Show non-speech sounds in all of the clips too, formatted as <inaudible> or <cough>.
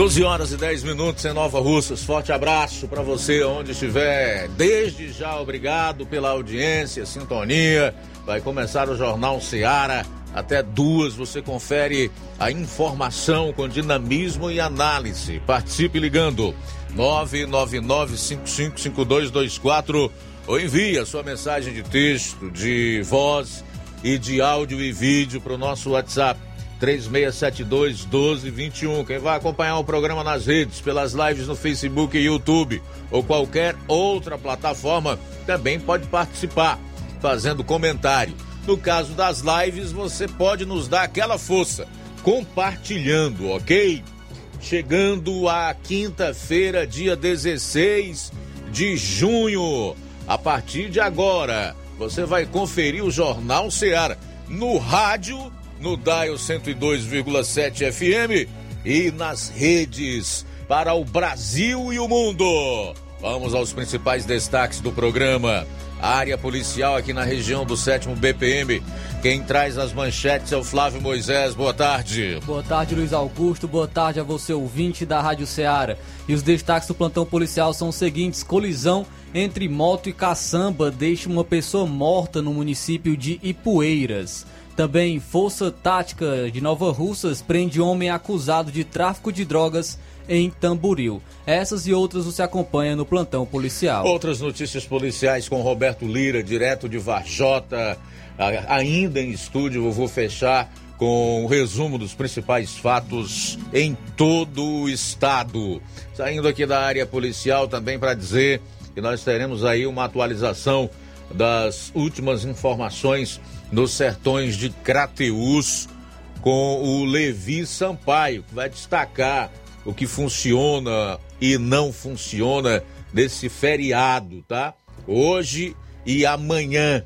12 horas e 10 minutos em Nova Russas. Forte abraço para você onde estiver. Desde já, obrigado pela audiência, sintonia. Vai começar o Jornal Seara. Até duas você confere a informação com dinamismo e análise. Participe ligando 999555224 ou envie a sua mensagem de texto, de voz e de áudio e vídeo para o nosso WhatsApp 3672 1221. Quem vai acompanhar o programa nas redes, pelas lives no Facebook e YouTube ou qualquer outra plataforma, também pode participar, fazendo comentário. No caso das lives, você pode nos dar aquela força, compartilhando, ok? Chegando a quinta-feira, dia 16 de junho. A partir de agora, você vai conferir o Jornal Seara no rádio no Dial 102,7 FM e nas redes para o Brasil e o mundo. Vamos aos principais destaques do programa. A área policial aqui na região do 7 BPM. Quem traz as manchetes é o Flávio Moisés. Boa tarde. Boa tarde, Luiz Augusto. Boa tarde a você, ouvinte da Rádio Ceará. E os destaques do plantão policial são os seguintes: colisão entre moto e caçamba deixa uma pessoa morta no município de Ipueiras. Também Força Tática de Nova Russas prende homem acusado de tráfico de drogas em Tamboril. Essas e outras você acompanha no plantão policial. Outras notícias policiais com Roberto Lira, direto de Varjota, ainda em estúdio. Eu vou fechar com o resumo dos principais fatos em todo o estado. Saindo aqui da área policial também para dizer que nós teremos aí uma atualização das últimas informações nos sertões de Crateús com o Levi Sampaio, que vai destacar o que funciona e não funciona desse feriado, tá? Hoje e amanhã.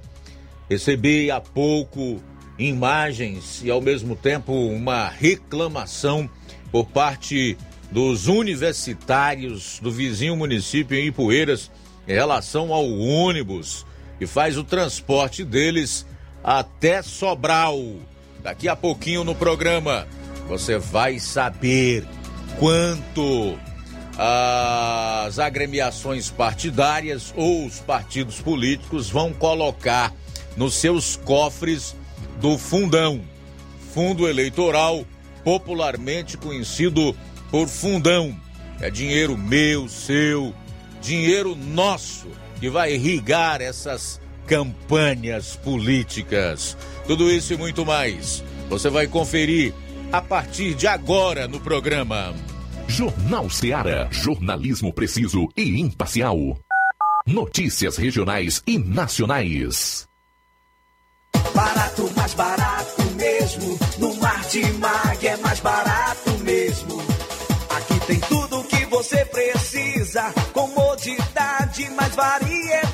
Recebi há pouco imagens e ao mesmo tempo uma reclamação por parte dos universitários do vizinho município em Ipueiras em relação ao ônibus que faz o transporte deles até Sobral. Daqui a pouquinho no programa você vai saber quanto as agremiações partidárias ou os partidos políticos vão colocar nos seus cofres do fundão. Fundo eleitoral, popularmente conhecido por fundão. É dinheiro meu, seu, dinheiro nosso que vai irrigar essas campanhas políticas. Tudo isso e muito mais você vai conferir a partir de agora no programa. Jornal Seara. Jornalismo preciso e imparcial. Notícias regionais e nacionais. Barato, mais barato mesmo. No Martimag é mais barato mesmo. Aqui tem tudo o que você precisa. Comodidade, mais variedade.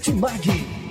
Martimag.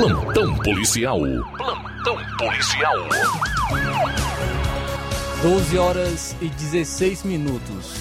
Plantão policial. Plantão policial. 12 horas e 16 minutos.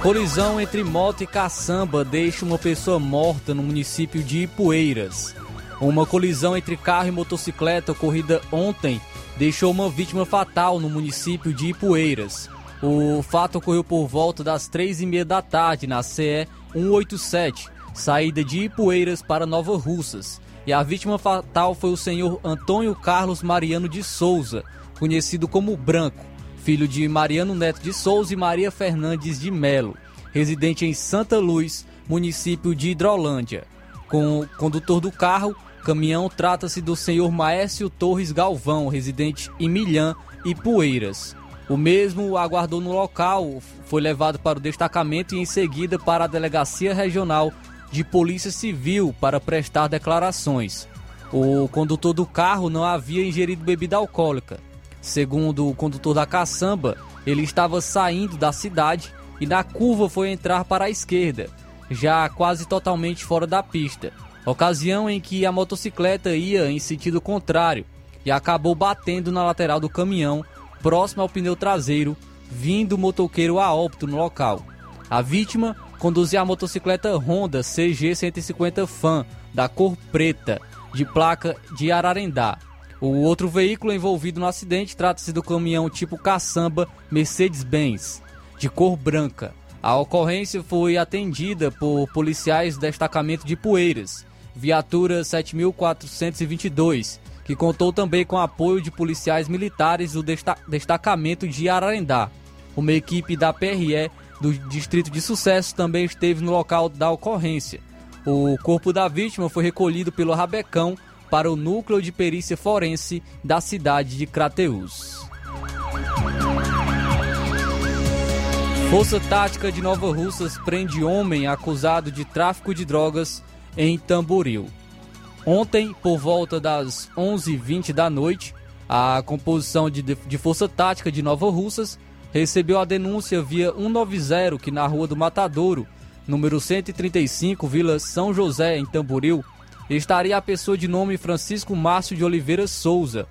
Colisão entre moto e caçamba deixa uma pessoa morta no município de Ipueiras. Uma colisão entre carro e motocicleta ocorrida ontem deixou uma vítima fatal no município de Ipueiras. O fato ocorreu por volta das três e meia da tarde na CE 187, saída de Ipueiras para Nova Russas. E a vítima fatal foi o senhor Antônio Carlos Mariano de Souza, conhecido como Branco, filho de Mariano Neto de Souza e Maria Fernandes de Melo, residente em Santa Luz, município de Hidrolândia. Com o condutor do carro, caminhão trata-se do senhor Maécio Torres Galvão, residente em Milhã e Poeiras. O mesmo aguardou no local, foi levado para o destacamento e em seguida para a delegacia regional de Polícia Civil para prestar declarações. O condutor do carro não havia ingerido bebida alcoólica. Segundo o condutor da caçamba, ele estava saindo da cidade e na curva foi entrar para a esquerda, já quase totalmente fora da pista. Ocasião em que a motocicleta ia em sentido contrário e acabou batendo na lateral do caminhão, próximo ao pneu traseiro, vindo o motoqueiro a óbito no local. A vítima conduzia a motocicleta Honda CG 150 Fan, da cor preta, de placa de Ararendá. O outro veículo envolvido no acidente trata-se do caminhão tipo caçamba Mercedes-Benz, de cor branca. A ocorrência foi atendida por policiais do destacamento de Poeiras, viatura 7422, que contou também com apoio de policiais militares do destacamento de Ararendá. Uma equipe da PRE do Distrito de Sucesso também esteve no local da ocorrência. O corpo da vítima foi recolhido pelo Rabecão para o núcleo de perícia forense da cidade de Crateús. Força Tática de Nova Russas prende homem acusado de tráfico de drogas em Tamboril. Ontem, por volta das 11h20 da noite, a composição de, de Força Tática de Nova Russas recebeu a denúncia via 190 que na Rua do Matadouro, número 135, Vila São José, em Tamboril, estaria a pessoa de nome Francisco Márcio de Oliveira Souza,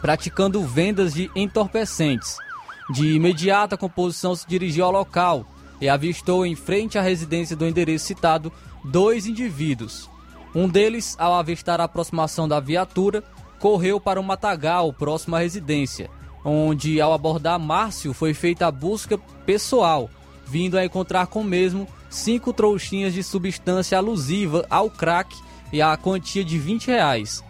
praticando vendas de entorpecentes. De imediato, a composição se dirigiu ao local e avistou em frente à residência do endereço citado dois indivíduos. Um deles, ao avistar a aproximação da viatura, correu para o matagal próximo à residência, onde, ao abordar Márcio, foi feita a busca pessoal, vindo a encontrar com o mesmo cinco trouxinhas de substância alusiva ao crack e a quantia de 20 reais.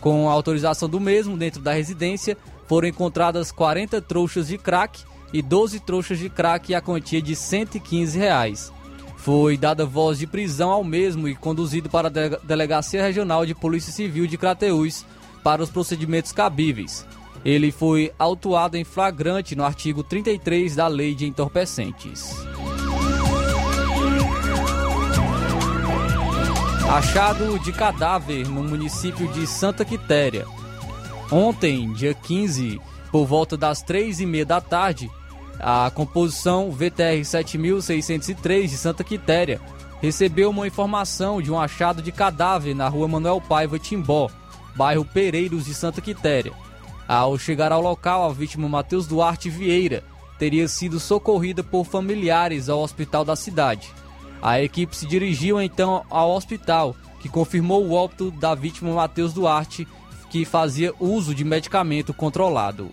Com a autorização do mesmo, dentro da residência, foram encontradas 40 trouxas de crack e 12 trouxas de crack e a quantia de 115 reais. Foi dada voz de prisão ao mesmo e conduzido para a Delegacia Regional de Polícia Civil de Crateús para os procedimentos cabíveis. Ele foi autuado em flagrante no artigo 33 da Lei de Entorpecentes. Achado de cadáver no município de Santa Quitéria. Ontem, dia 15, por volta das três e meia da tarde, a composição VTR 7603 de Santa Quitéria recebeu uma informação de um achado de cadáver na rua Manuel Paiva Timbó, bairro Pereiros de Santa Quitéria. Ao chegar ao local, a vítima Matheus Duarte Vieira teria sido socorrida por familiares ao hospital da cidade. A equipe se dirigiu então ao hospital, que confirmou o óbito da vítima Matheus Duarte, que fazia uso de medicamento controlado.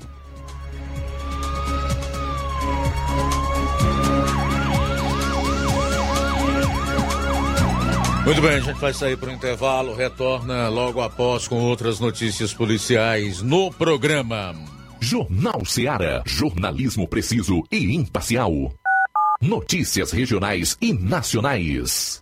Muito bem, a gente vai sair para o intervalo, retorna logo após com outras notícias policiais no programa. Jornal Seara, jornalismo preciso e imparcial. Notícias regionais e nacionais.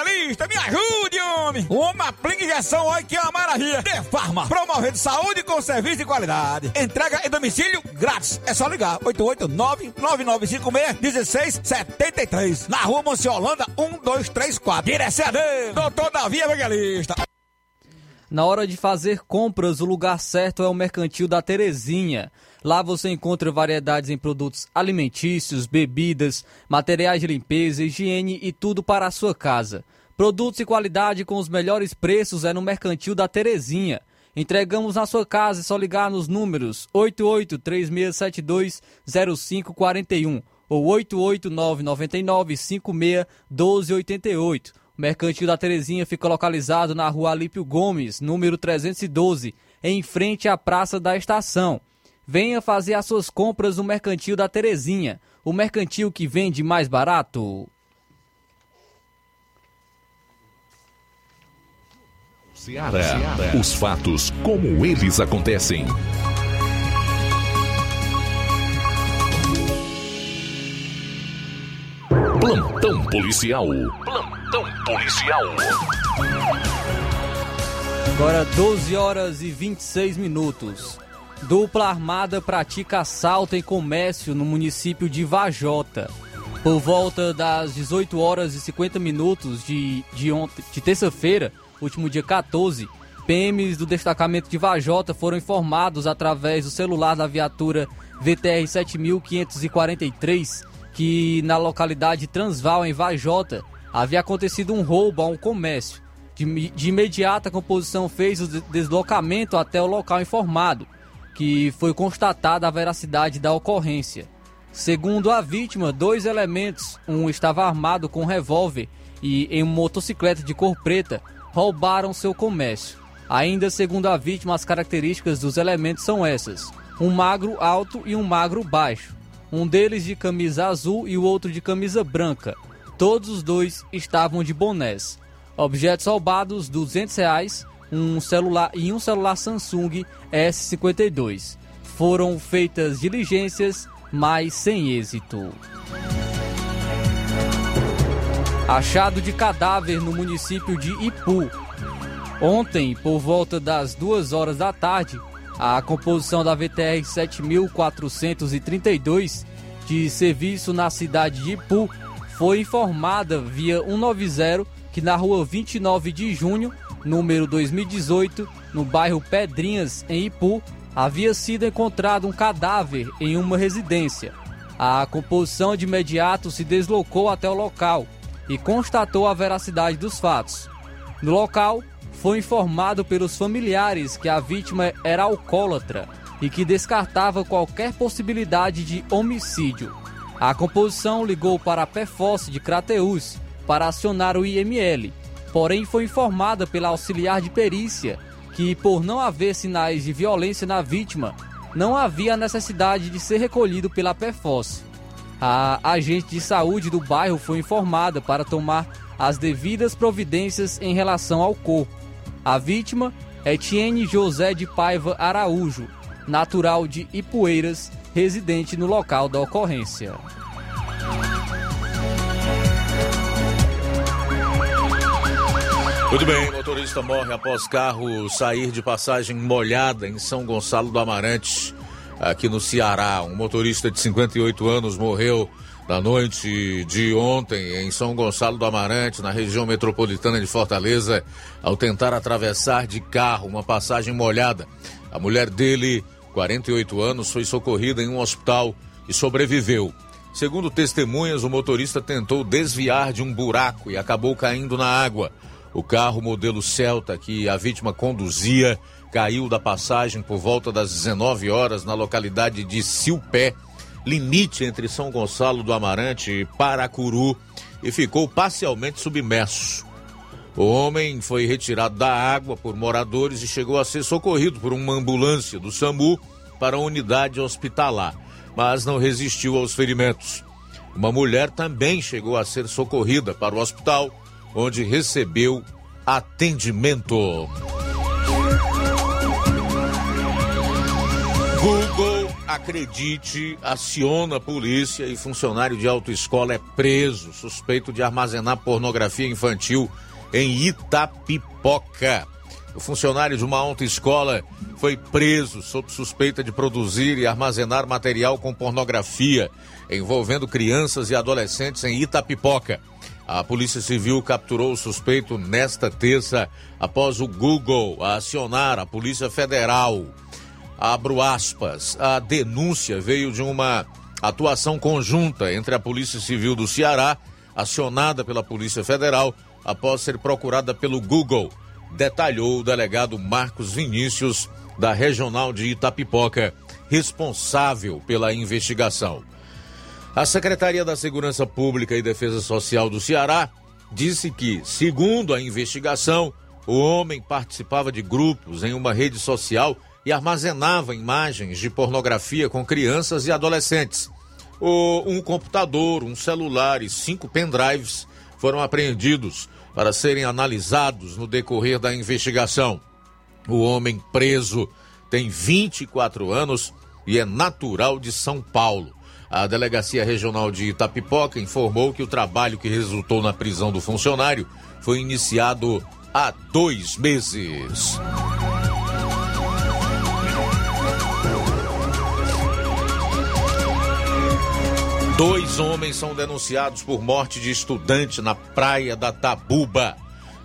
me ajude, homem. Uma aplica injeção, olha que é uma maravilha. De Farma, promovendo saúde com serviço de qualidade. Entrega em domicílio grátis. É só ligar, 889-9956-1673. Na rua Monsiolanda, 1234. Direção a Deus, doutor Davi Evangelista. Na hora de fazer compras, o lugar certo é o Mercantil da Terezinha. Lá você encontra variedades em produtos alimentícios, bebidas, materiais de limpeza, higiene e tudo para a sua casa. Produtos e qualidade com os melhores preços é no Mercantil da Terezinha. Entregamos na sua casa, é só ligar nos números 8836720541 ou 88999561288. O Mercantil da Terezinha fica localizado na rua Alípio Gomes, número 312, em frente à Praça da Estação. Venha fazer as suas compras no Mercantil da Terezinha, o mercantil que vende mais barato. Seara. Os fatos como eles acontecem. Plantão policial. Plantão policial. Agora 12 horas e 26 minutos. Dupla armada pratica assalto em comércio no município de Vajota. Por volta das 18 horas e 50 minutos de, de, de terça-feira, último dia 14, PMs do destacamento de Vajota foram informados através do celular da viatura VTR 7543 que na localidade Transval, em Vajota, havia acontecido um roubo a um comércio. De, de a composição fez o deslocamento até o local informado, que foi constatada a veracidade da ocorrência. Segundo a vítima, dois elementos, um estava armado com um revólver e em uma motocicleta de cor preta, roubaram seu comércio. Ainda segundo a vítima, as características dos elementos são essas: um magro alto e um magro baixo. Um deles de camisa azul e o outro de camisa branca. Todos os dois estavam de bonés. Objetos roubados: 200 reais, um celular e um celular Samsung S52. Foram feitas diligências, mas sem êxito. Achado de cadáver no município de Ipu. Ontem, por volta das duas horas da tarde, a composição da VTR 7432 de serviço na cidade de Ipu foi informada via 190 que na rua 29 de junho, número 2018, no bairro Pedrinhas, em Ipu, havia sido encontrado um cadáver em uma residência. A composição de imediato se deslocou até o local e constatou a veracidade dos fatos. No local, foi informado pelos familiares que a vítima era alcoólatra e que descartava qualquer possibilidade de homicídio. A composição ligou para a PFOS de Crateús para acionar o IML, porém foi informada pela auxiliar de perícia que, por não haver sinais de violência na vítima, não havia necessidade de ser recolhido pela PFOS. A agente de saúde do bairro foi informada para tomar as devidas providências em relação ao corpo. A vítima é Etienne José de Paiva Araújo, natural de Ipueiras, residente no local da ocorrência. Muito bem, motorista morre após carro sair de passagem molhada em São Gonçalo do Amarante, aqui no Ceará. Um motorista de 58 anos morreu na noite de ontem em São Gonçalo do Amarante, na região metropolitana de Fortaleza, ao tentar atravessar de carro uma passagem molhada. A mulher dele 48 anos, foi socorrida em um hospital e sobreviveu. Segundo testemunhas, o motorista tentou desviar de um buraco e acabou caindo na água. O carro modelo Celta que a vítima conduzia caiu da passagem por volta das 19 horas na localidade de Silpé, limite entre São Gonçalo do Amarante e Paracuru, e ficou parcialmente submerso. O homem foi retirado da água por moradores e chegou a ser socorrido por uma ambulância do SAMU para a unidade hospitalar, mas não resistiu aos ferimentos. Uma mulher também chegou a ser socorrida para o hospital, onde recebeu atendimento. Google, acredite, aciona a polícia e funcionário de autoescola é preso, suspeito de armazenar pornografia infantil em Itapipoca. O funcionário de uma autoescola foi preso sob suspeita de produzir e armazenar material com pornografia envolvendo crianças e adolescentes em Itapipoca. A Polícia Civil capturou o suspeito nesta terça após o Google acionar a Polícia Federal abro aspas, a denúncia veio de uma atuação conjunta entre a Polícia Civil do Ceará, acionada pela Polícia Federal, após ser procurada pelo Google, detalhou o delegado Marcos Vinícius, da Regional de Itapipoca, responsável pela investigação. A Secretaria da Segurança Pública e Defesa Social do Ceará disse que, segundo a investigação, o homem participava de grupos em uma rede social e armazenava imagens de pornografia com crianças e adolescentes. Um computador, um celular e cinco pendrives foram apreendidos para serem analisados no decorrer da investigação. O homem preso tem 24 anos e é natural de São Paulo. A Delegacia Regional de Itapipoca informou que o trabalho que resultou na prisão do funcionário foi iniciado há dois meses. Dois homens são denunciados por morte de estudante na praia da Tabuba,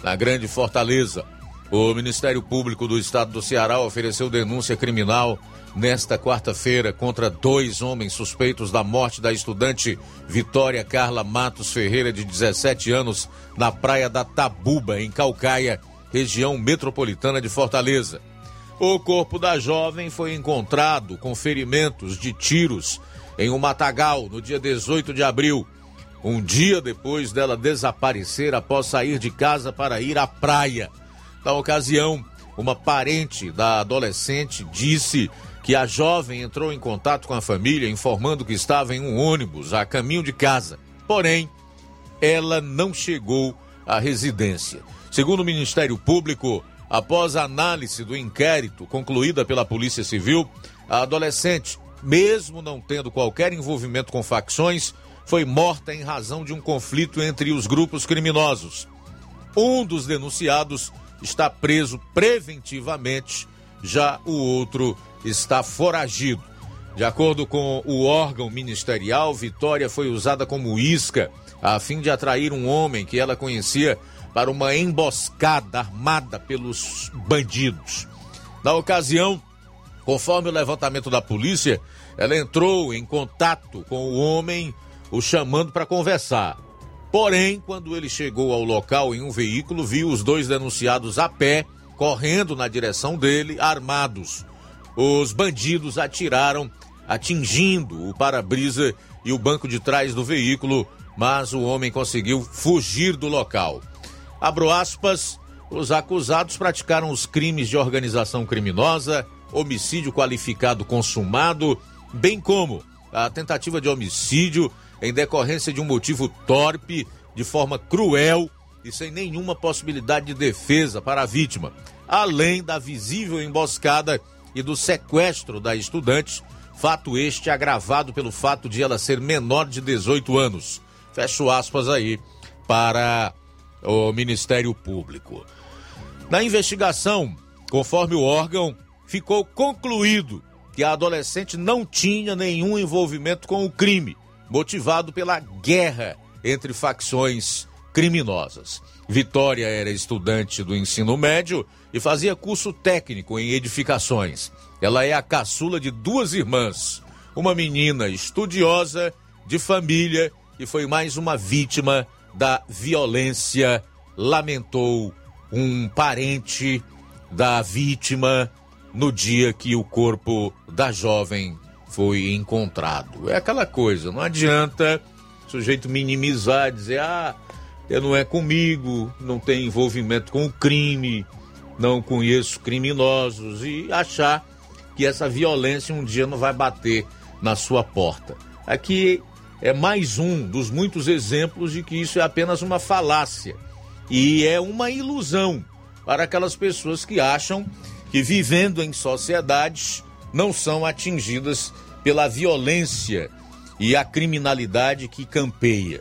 na Grande Fortaleza. O Ministério Público do Estado do Ceará ofereceu denúncia criminal nesta quarta-feira contra dois homens suspeitos da morte da estudante Vitória Carla Matos Ferreira, de 17 anos, na praia da Tabuba, em Calcaia, região metropolitana de Fortaleza. O corpo da jovem foi encontrado com ferimentos de tiros em um matagal no dia 18 de abril, um dia depois dela desaparecer após sair de casa para ir à praia. Na ocasião, uma parente da adolescente disse que a jovem entrou em contato com a família informando que estava em um ônibus a caminho de casa. Porém, ela não chegou à residência. Segundo o Ministério Público, após a análise do inquérito concluída pela Polícia Civil, a adolescente mesmo não tendo qualquer envolvimento com facções, foi morta em razão de um conflito entre os grupos criminosos. Um dos denunciados está preso preventivamente, já o outro está foragido. De acordo com o órgão ministerial, Vitória foi usada como isca a fim de atrair um homem que ela conhecia para uma emboscada armada pelos bandidos. Na ocasião, Conforme o levantamento da polícia, ela entrou em contato com o homem, o chamando para conversar. Porém, quando ele chegou ao local em um veículo, viu os dois denunciados a pé, correndo na direção dele, armados. Os bandidos atiraram, atingindo o para-brisa e o banco de trás do veículo, mas o homem conseguiu fugir do local. Abro aspas, os acusados praticaram os crimes de organização criminosa, homicídio qualificado consumado, bem como a tentativa de homicídio em decorrência de um motivo torpe, de forma cruel e sem nenhuma possibilidade de defesa para a vítima, além da visível emboscada e do sequestro da estudante, fato este agravado pelo fato de ela ser menor de 18 anos. Fecho aspas aí para o Ministério Público. Na investigação, conforme o órgão, ficou concluído que a adolescente não tinha nenhum envolvimento com o crime, motivado pela guerra entre facções criminosas. Vitória era estudante do ensino médio e fazia curso técnico em edificações. Ela é a caçula de duas irmãs, uma menina estudiosa, de família e foi mais uma vítima da violência, lamentou um parente da vítima no dia que o corpo da jovem foi encontrado. É aquela coisa, não adianta o sujeito minimizar, dizer, ah, não é comigo, não tem envolvimento com o crime, não conheço criminosos e achar que essa violência um dia não vai bater na sua porta. Aqui é mais um dos muitos exemplos de que isso é apenas uma falácia e é uma ilusão para aquelas pessoas que acham que vivendo em sociedades não são atingidas pela violência e a criminalidade que campeia.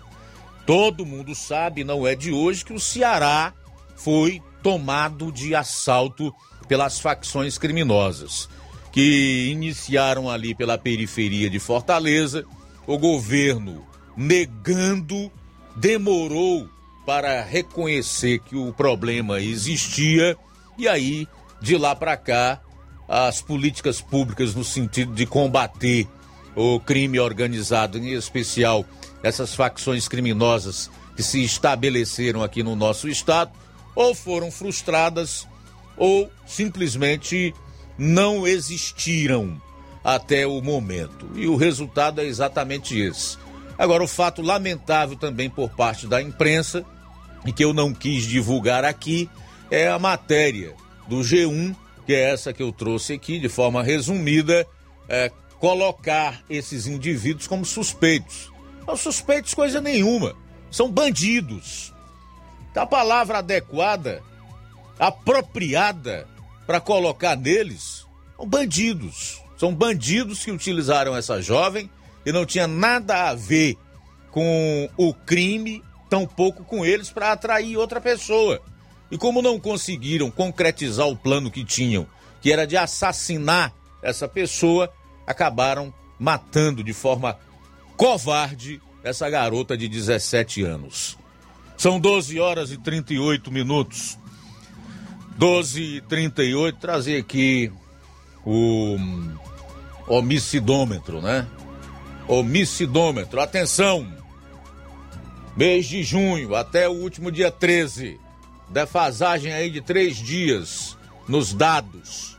Todo mundo sabe, não é de hoje, que o Ceará foi tomado de assalto pelas facções criminosas que iniciaram ali pela periferia de Fortaleza o governo negando, demorou para reconhecer que o problema existia e aí de lá para cá as políticas públicas no sentido de combater o crime organizado, em especial essas facções criminosas que se estabeleceram aqui no nosso estado, ou foram frustradas ou simplesmente não existiram até o momento. E o resultado é exatamente esse. Agora, o fato lamentável também por parte da imprensa, e que eu não quis divulgar aqui, é a matéria do G1, que é essa que eu trouxe aqui de forma resumida, é, colocar esses indivíduos como suspeitos. Não suspeitos coisa nenhuma, são bandidos. A palavra adequada, apropriada para colocar neles, são bandidos. São bandidos que utilizaram essa jovem e não tinha nada a ver com o crime, tampouco com eles para atrair outra pessoa. E como não conseguiram concretizar o plano que tinham, que era de assassinar essa pessoa, acabaram matando de forma covarde essa garota de 17 anos. São 12 horas e 38 minutos. 12 e 38, trazer aqui o homicidômetro, né? Homicidômetro. Atenção! Mês de junho até o último dia 13. Defasagem aí de três dias nos dados.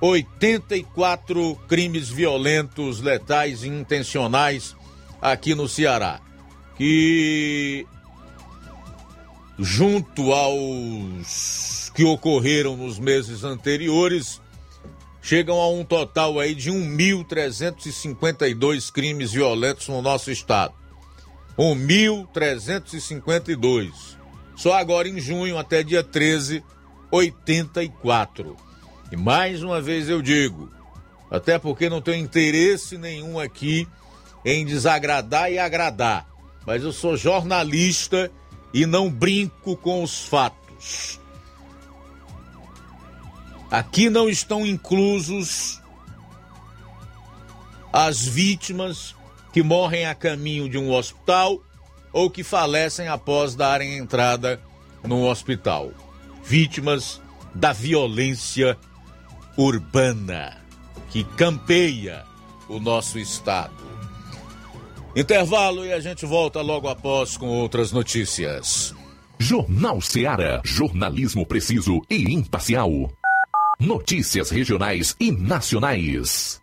84 crimes violentos, letais e intencionais aqui no Ceará. Que junto aos que ocorreram nos meses anteriores, chegam a um total aí de 1.352 crimes violentos no nosso estado. 1.352. Só agora em junho, até dia 13, 84. E mais uma vez eu digo, até porque não tenho interesse nenhum aqui em desagradar e agradar, mas eu sou jornalista e não brinco com os fatos. Aqui não estão inclusos as vítimas que morrem a caminho de um hospital ou que falecem após darem entrada no hospital. Vítimas da violência urbana que campeia o nosso estado. Intervalo e a gente volta logo após com outras notícias. Jornal Ceará, jornalismo preciso e imparcial. Notícias regionais e nacionais.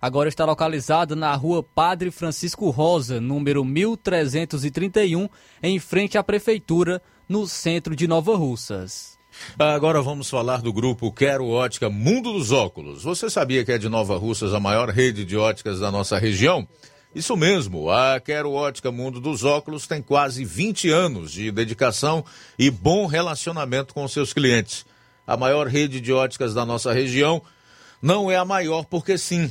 agora está localizada na rua Padre Francisco Rosa, número 1331, em frente à Prefeitura, no centro de Nova Russas. Agora vamos falar do grupo Quero Ótica Mundo dos Óculos. Você sabia que é de Nova Russas a maior rede de óticas da nossa região? Isso mesmo, a Quero Ótica Mundo dos Óculos tem quase 20 anos de dedicação e bom relacionamento com seus clientes. A maior rede de óticas da nossa região não é a maior porque sim,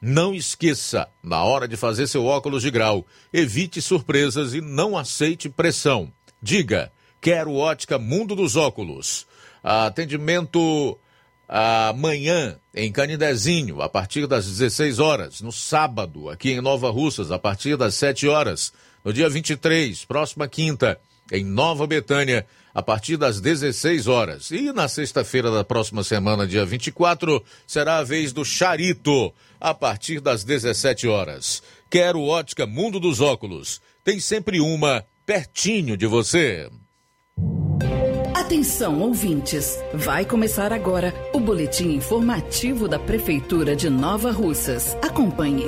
Não esqueça, na hora de fazer seu óculos de grau, evite surpresas e não aceite pressão. Diga, quero ótica Mundo dos Óculos. Atendimento amanhã em Canidezinho, a partir das 16 horas. No sábado, aqui em Nova Russas, a partir das 7 horas. No dia 23, próxima quinta, em Nova Betânia, a partir das 16 horas. E na sexta-feira da próxima semana, dia 24, será a vez do Charito, a partir das 17 horas. Quero ótica Mundo dos Óculos. Tem sempre uma pertinho de você. Atenção, ouvintes! Vai começar agora o boletim informativo da Prefeitura de Nova Russas. Acompanhe.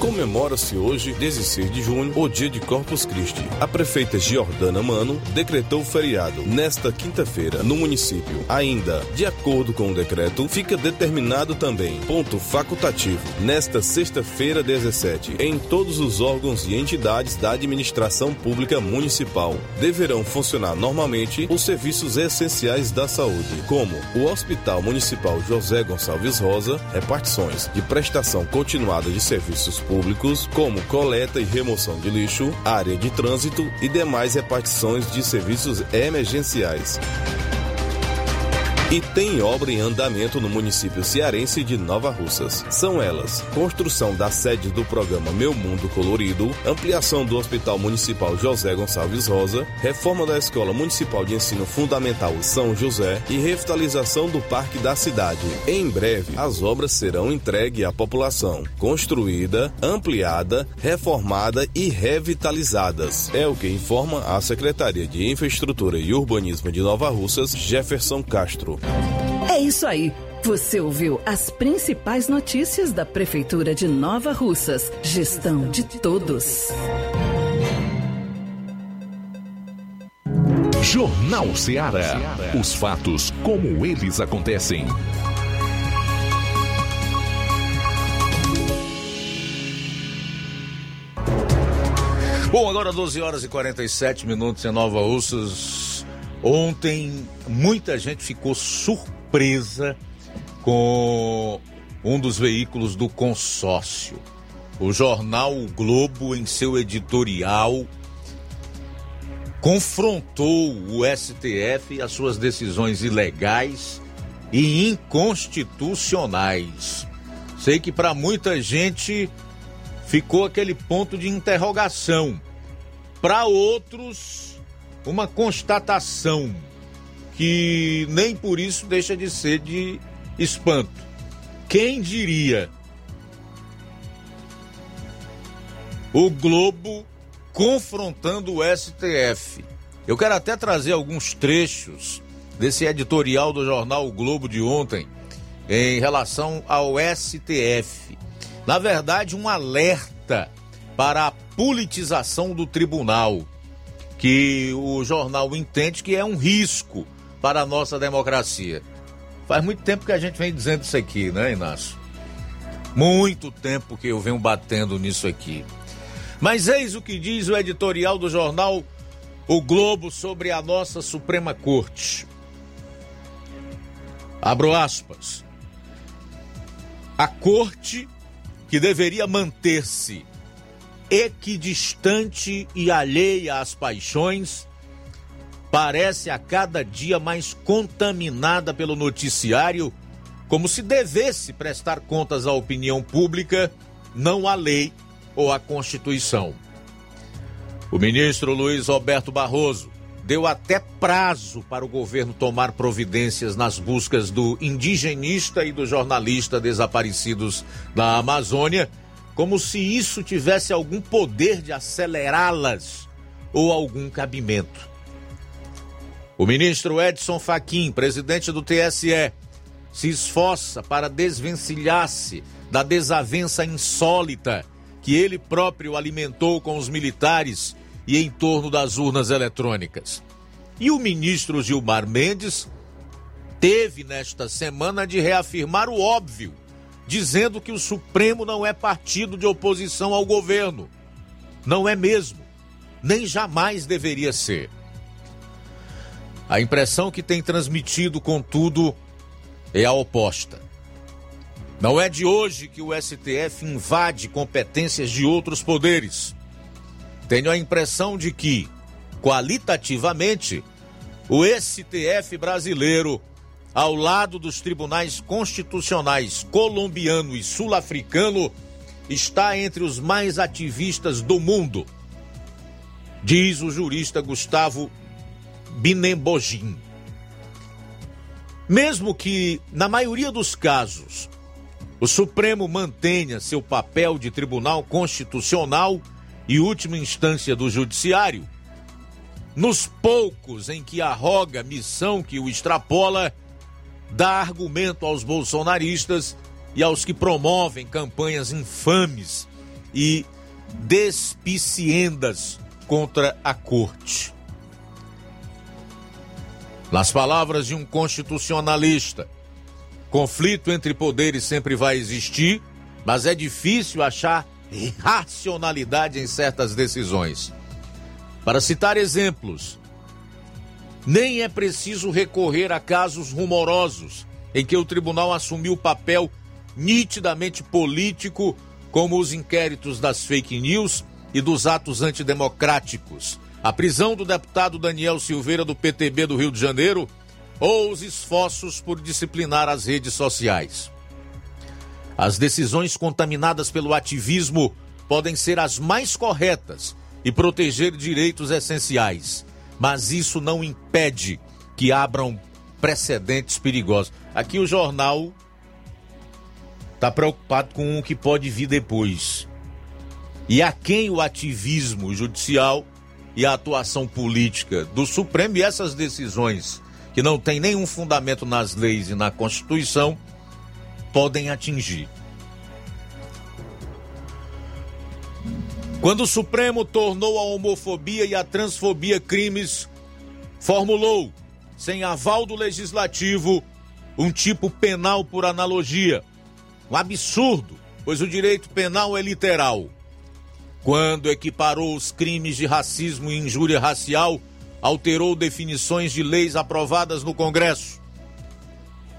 Comemora-se hoje, 16 de junho, o dia de Corpus Christi. A prefeita Giordana Mano decretou feriado nesta quinta-feira no município. Ainda, de acordo com o decreto, fica determinado também, ponto facultativo, nesta sexta-feira 17, em todos os órgãos e entidades da administração pública municipal. Deverão funcionar normalmente os serviços essenciais da saúde, como o Hospital Municipal José Gonçalves Rosa, repartições de prestação continuada de serviços públicos, como coleta e remoção de lixo, área de trânsito e demais repartições de serviços emergenciais. E tem obra em andamento no município cearense de Nova Russas. São elas: construção da sede do programa Meu Mundo Colorido, ampliação do Hospital Municipal José Gonçalves Rosa, reforma da Escola Municipal de Ensino Fundamental São José e revitalização do Parque da Cidade. Em breve, as obras serão entregues à população, construída, ampliada, reformada e revitalizadas. É o que informa a Secretaria de Infraestrutura e Urbanismo de Nova Russas, Jefferson Castro. É isso aí. Você ouviu as principais notícias da Prefeitura de Nova Russas. Gestão de todos. Jornal Ceará. Os fatos como eles acontecem. Bom, agora 12 horas e 47 minutos em Nova Russas. Ontem muita gente ficou surpresa com um dos veículos do consórcio. O jornal o Globo, em seu editorial, confrontou o STF e as suas decisões ilegais e inconstitucionais. Sei que para muita gente ficou aquele ponto de interrogação. Para outros, uma constatação que nem por isso deixa de ser de espanto. Quem diria? O Globo confrontando o STF. Eu quero até trazer alguns trechos desse editorial do jornal o Globo de ontem em relação ao STF. Na verdade, um alerta para a politização do tribunal, que o jornal entende que é um risco para a nossa democracia. Faz muito tempo que a gente vem dizendo isso aqui, né, Inácio? Muito tempo que eu venho batendo nisso aqui. Mas eis o que diz o editorial do jornal O Globo sobre a nossa Suprema Corte. Abro aspas. A corte que deveria manter-se equidistante e alheia às paixões, parece a cada dia mais contaminada pelo noticiário, como se devesse prestar contas à opinião pública, não à lei ou à Constituição. O ministro Luiz Roberto Barroso deu até prazo para o governo tomar providências nas buscas do indigenista e do jornalista desaparecidos da Amazônia, como se isso tivesse algum poder de acelerá-las ou algum cabimento. O ministro Edson Fachin, presidente do TSE, se esforça para desvencilhar-se da desavença insólita que ele próprio alimentou com os militares e em torno das urnas eletrônicas. E o ministro Gilmar Mendes teve nesta semana de reafirmar o óbvio, dizendo que o Supremo não é partido de oposição ao governo. Não é mesmo, nem jamais deveria ser. A impressão que tem transmitido, contudo, é a oposta. Não é de hoje que o STF invade competências de outros poderes. Tenho a impressão de que, qualitativamente, o STF brasileiro, ao lado dos tribunais constitucionais colombiano e sul-africano, está entre os mais ativistas do mundo, diz o jurista Gustavo Binembogin. Mesmo que, na maioria dos casos, o Supremo mantenha seu papel de tribunal constitucional e última instância do Judiciário, nos poucos em que arroga missão que o extrapola, dá argumento aos bolsonaristas e aos que promovem campanhas infames e despiciendas contra a corte. Nas palavras de um constitucionalista, conflito entre poderes sempre vai existir, mas é difícil achar racionalidade em certas decisões. Para citar exemplos, nem é preciso recorrer a casos rumorosos em que o tribunal assumiu papel nitidamente político, como os inquéritos das fake news e dos atos antidemocráticos, a prisão do deputado Daniel Silveira do PTB do Rio de Janeiro ou os esforços por disciplinar as redes sociais. As decisões contaminadas pelo ativismo podem ser as mais corretas e proteger direitos essenciais, mas isso não impede que abram precedentes perigosos. Aqui o jornal está preocupado com o que pode vir depois. E a quem o ativismo judicial e a atuação política do Supremo e essas decisões que não têm nenhum fundamento nas leis e na Constituição podem atingir. Quando o Supremo tornou a homofobia e a transfobia crimes, formulou, sem aval do legislativo, um tipo penal por analogia. Um absurdo, pois o direito penal é literal. Quando equiparou os crimes de racismo e injúria racial, alterou definições de leis aprovadas no Congresso.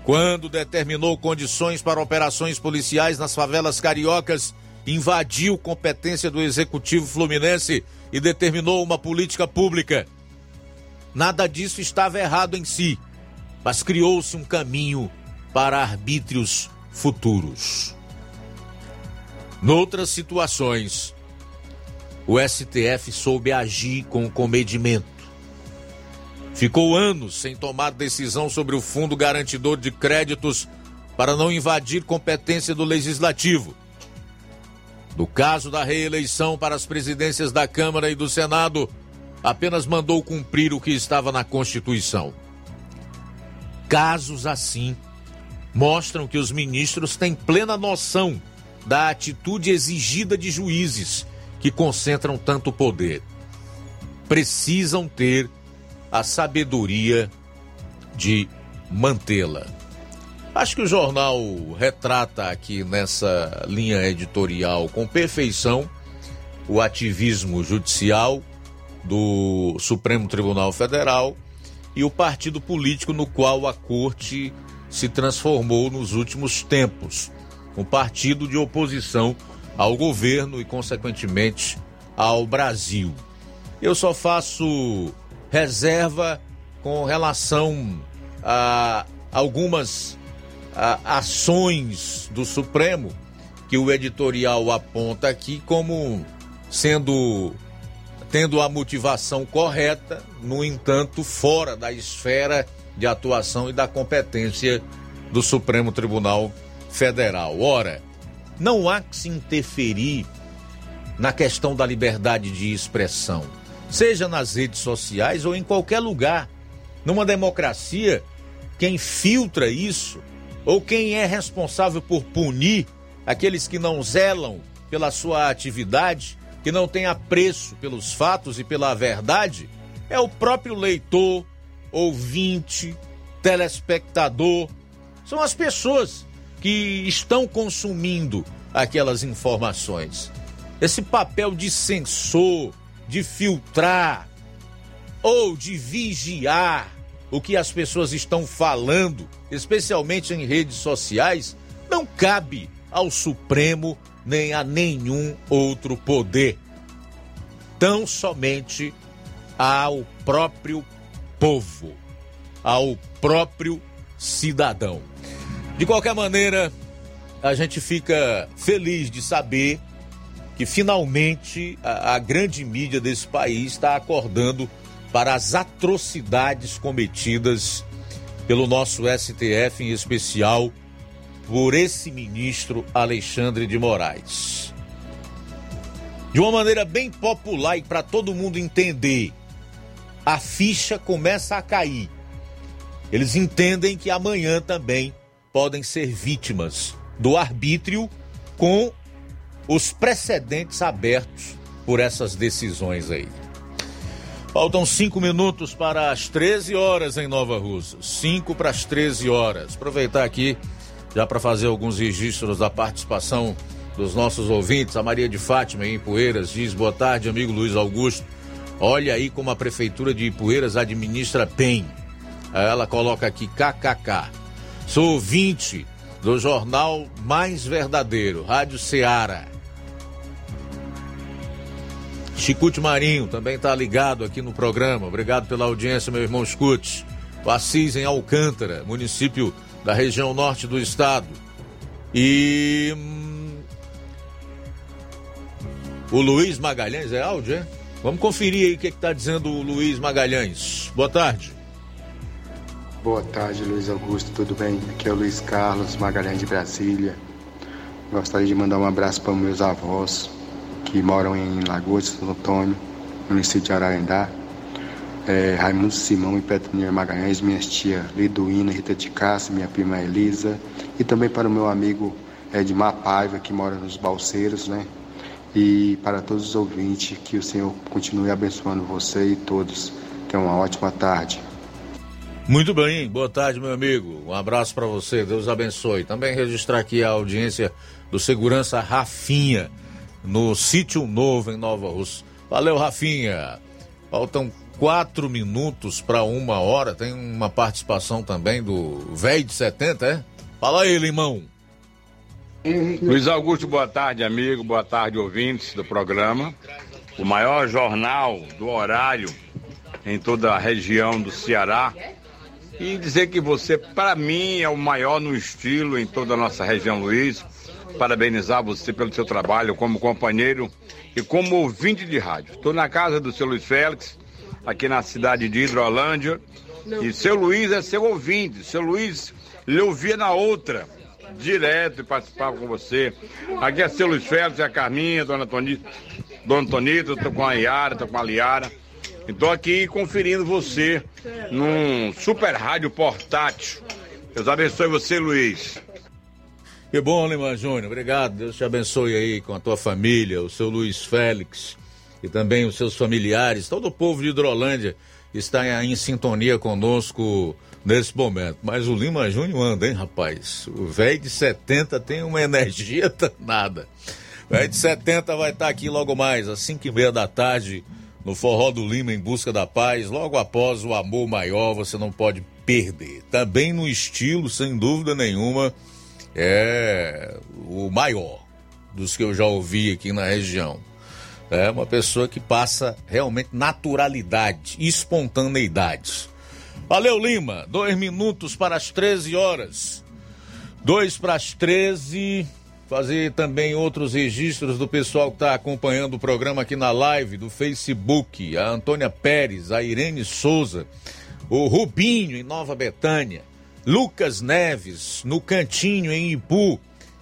Quando determinou condições para operações policiais nas favelas cariocas, invadiu competência do Executivo Fluminense e determinou uma política pública. Nada disso estava errado em si, mas criou-se um caminho para arbítrios futuros. Noutras situações, o STF soube agir com comedimento. Ficou anos sem tomar decisão sobre o Fundo Garantidor de Créditos para não invadir competência do Legislativo. No caso da reeleição para as presidências da Câmara e do Senado, apenas mandou cumprir o que estava na Constituição. Casos assim mostram que os ministros têm plena noção da atitude exigida de juízes que concentram tanto poder. Precisam ter a sabedoria de mantê-la. Acho que o jornal retrata aqui nessa linha editorial com perfeição o ativismo judicial do Supremo Tribunal Federal e o partido político no qual a corte se transformou nos últimos tempos um partido de oposição ao governo e, consequentemente, ao Brasil. Eu só faço reserva com relação a algumas ações do Supremo que o editorial aponta aqui como sendo tendo a motivação correta, no entanto, fora da esfera de atuação e da competência do Supremo Tribunal Federal. Ora, não há que se interferir na questão da liberdade de expressão, seja nas redes sociais ou em qualquer lugar. Numa democracia, quem filtra isso, ou quem é responsável por punir aqueles que não zelam pela sua atividade, que não têm apreço pelos fatos e pela verdade, é o próprio leitor, ouvinte, telespectador. São as pessoas que estão consumindo aquelas informações. Esse papel de censor, de filtrar ou de vigiar o que as pessoas estão falando, especialmente em redes sociais, não cabe ao Supremo nem a nenhum outro poder. Tão somente ao próprio povo, ao próprio cidadão. De qualquer maneira, a gente fica feliz de saber que finalmente a, a grande mídia desse país está acordando para as atrocidades cometidas pelo nosso STF, em especial por esse ministro Alexandre de Moraes. De uma maneira bem popular e para todo mundo entender, a ficha começa a cair. Eles entendem que amanhã também podem ser vítimas do arbítrio com os precedentes abertos por essas decisões aí. Faltam cinco minutos para as 13 horas em Nova Rússia. Cinco para as 13 horas. Aproveitar aqui já para fazer alguns registros da participação dos nossos ouvintes. A Maria de Fátima em Ipueiras diz: Boa tarde, amigo Luiz Augusto. Olha aí como a Prefeitura de Ipueiras administra bem. Ela coloca aqui KKK. Sou ouvinte do jornal mais verdadeiro, Rádio Ceará. Chicute Marinho também está ligado aqui no programa. Obrigado pela audiência, meu irmão Escute. O Assis em Alcântara, município da região norte do estado. E. Hum, o Luiz Magalhães é áudio, é? Vamos conferir aí o que está dizendo o Luiz Magalhães. Boa tarde. Boa tarde, Luiz Augusto, tudo bem? Aqui é o Luiz Carlos Magalhães de Brasília. Gostaria de mandar um abraço para meus avós, que moram em Lagoas Santo Antônio, município de Ararendá. É, Raimundo Simão e Petronir Magalhães, minhas tia Liduína, Rita de Cássia, minha prima Elisa, e também para o meu amigo Edmar Paiva, que mora nos Balseiros, né? E para todos os ouvintes, que o Senhor continue abençoando você e todos. Tenham uma ótima tarde. Muito bem, boa tarde, meu amigo. Um abraço para você, Deus abençoe. Também registrar aqui a audiência do segurança Rafinha no Sítio Novo, em Nova Rússia. Valeu, Rafinha. Faltam quatro minutos para uma hora. Tem uma participação também do velho de 70, é? Fala aí, Limão. Luiz Augusto, boa tarde, amigo. Boa tarde, ouvintes do programa. O maior jornal do horário em toda a região do Ceará. E dizer que você, para mim, é o maior no estilo em toda a nossa região, Luiz parabenizar você pelo seu trabalho como companheiro e como ouvinte de rádio. Estou na casa do seu Luiz Félix, aqui na cidade de Hidrolândia. E seu Luiz é seu ouvinte. Seu Luiz lhe ouvia na outra, direto e participava com você. Aqui é seu Luiz Félix, é a Carminha, dona Tonita, dona Tonita, estou com a Iara, estou com a Liara. Estou aqui conferindo você num super rádio portátil. Deus abençoe você, Luiz. Que bom, Lima Júnior. Obrigado. Deus te abençoe aí com a tua família, o seu Luiz Félix e também os seus familiares. Todo o povo de Hidrolândia está em sintonia conosco nesse momento. Mas o Lima Júnior anda, hein, rapaz? O velho de 70 tem uma energia <laughs> danada. O velho de 70 vai estar aqui logo mais, às 5 e meia da tarde, no Forró do Lima, em busca da paz. Logo após o Amor Maior, você não pode perder. Também no estilo, sem dúvida nenhuma é o maior dos que eu já ouvi aqui na região. É uma pessoa que passa realmente naturalidade, espontaneidade. Valeu, Lima. Dois minutos para as 13 horas. Dois para as 13. Fazer também outros registros do pessoal que está acompanhando o programa aqui na live do Facebook. A Antônia Pérez, a Irene Souza, o Rubinho em Nova Betânia. Lucas Neves, no Cantinho, em Ipu,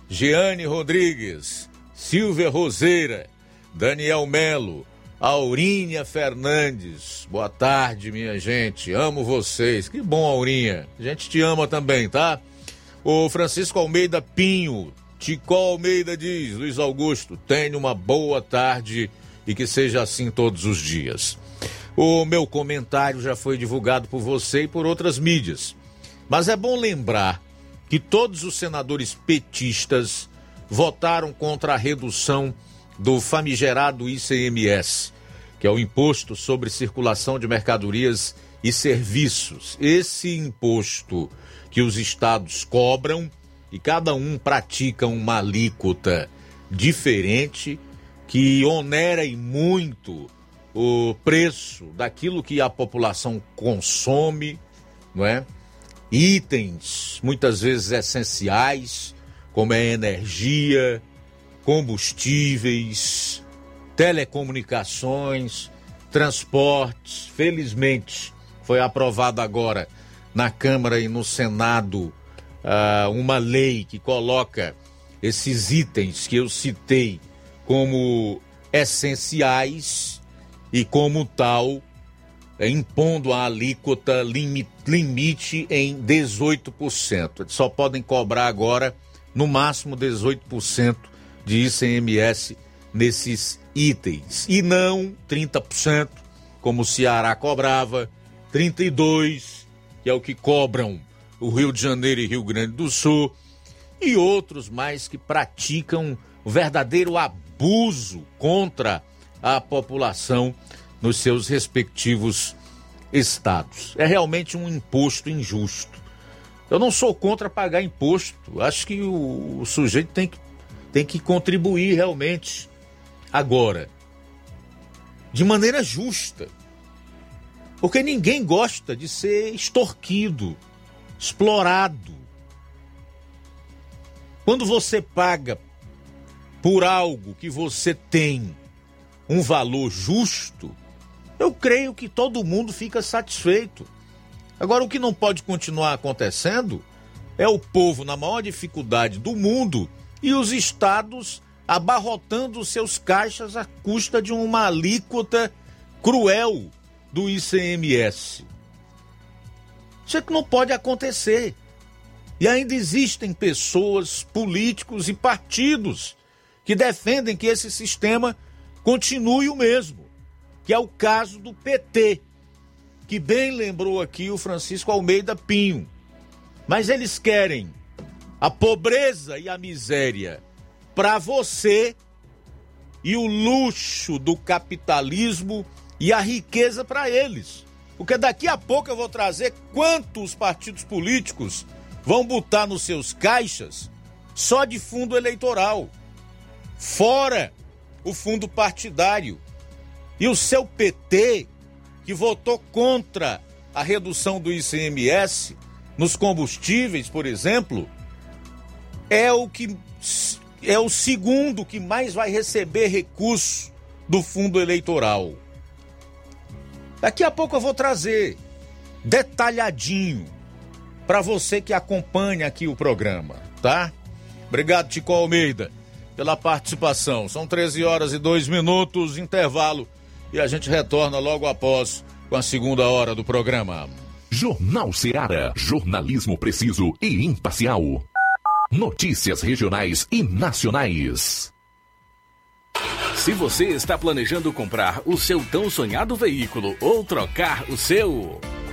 Jeane Rodrigues, Silvia Roseira, Daniel Melo, Aurinha Fernandes. Boa tarde, minha gente. Amo vocês. Que bom, Aurinha. A gente te ama também, tá? O Francisco Almeida Pinho, Ticó Almeida diz: Luiz Augusto, tenha uma boa tarde e que seja assim todos os dias. O meu comentário já foi divulgado por você e por outras mídias. Mas é bom lembrar que todos os senadores petistas votaram contra a redução do famigerado ICMS, que é o Imposto sobre Circulação de Mercadorias e Serviços. Esse imposto que os estados cobram e cada um pratica uma alíquota diferente que onera e muito o preço daquilo que a população consome, não é? Itens muitas vezes essenciais, como é energia, combustíveis, telecomunicações, transportes. Felizmente, foi aprovado agora na Câmara e no Senado uh, uma lei que coloca esses itens que eu citei como essenciais e, como tal, impondo a alíquota limite, em 18%. Eles só podem cobrar agora, no máximo, 18% de ICMS nesses itens. E não 30%, como o Ceará cobrava, 32%, que é o que cobram o Rio de Janeiro e Rio Grande do Sul, e outros mais que praticam verdadeiro abuso contra a população nos seus respectivos estados. É realmente um imposto injusto. Eu não sou contra pagar imposto. Acho que o, o sujeito tem que, tem que contribuir realmente. Agora, de maneira justa. Porque ninguém gosta de ser extorquido, explorado. Quando você paga por algo que você tem um valor justo, eu creio que todo mundo fica satisfeito. Agora, o que não pode continuar acontecendo é o povo na maior dificuldade do mundo e os estados abarrotando seus caixas à custa de uma alíquota cruel do ICMS. Isso é que não pode acontecer. E ainda existem pessoas, políticos e partidos que defendem que esse sistema continue o mesmo, que é o caso do PT, que bem lembrou aqui o Francisco Almeida Pinho. Mas eles querem a pobreza e a miséria para você e o luxo do capitalismo e a riqueza para eles. Porque daqui a pouco eu vou trazer quantos partidos políticos vão botar nos seus caixas só de fundo eleitoral. Fora o fundo partidário. E o seu PT, que votou contra a redução do ICMS nos combustíveis, por exemplo, é o que é o segundo que mais vai receber recurso do fundo eleitoral. Daqui a pouco eu vou trazer detalhadinho para você que acompanha aqui o programa, tá? Obrigado, Tico Almeida, pela participação. São 13 horas e 2 minutos, intervalo, e a gente retorna logo após com a segunda hora do programa. Jornal Seara. Jornalismo preciso e imparcial. Notícias regionais e nacionais. Se você está planejando comprar o seu tão sonhado veículo ou trocar o seu.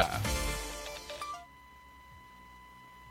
Yeah.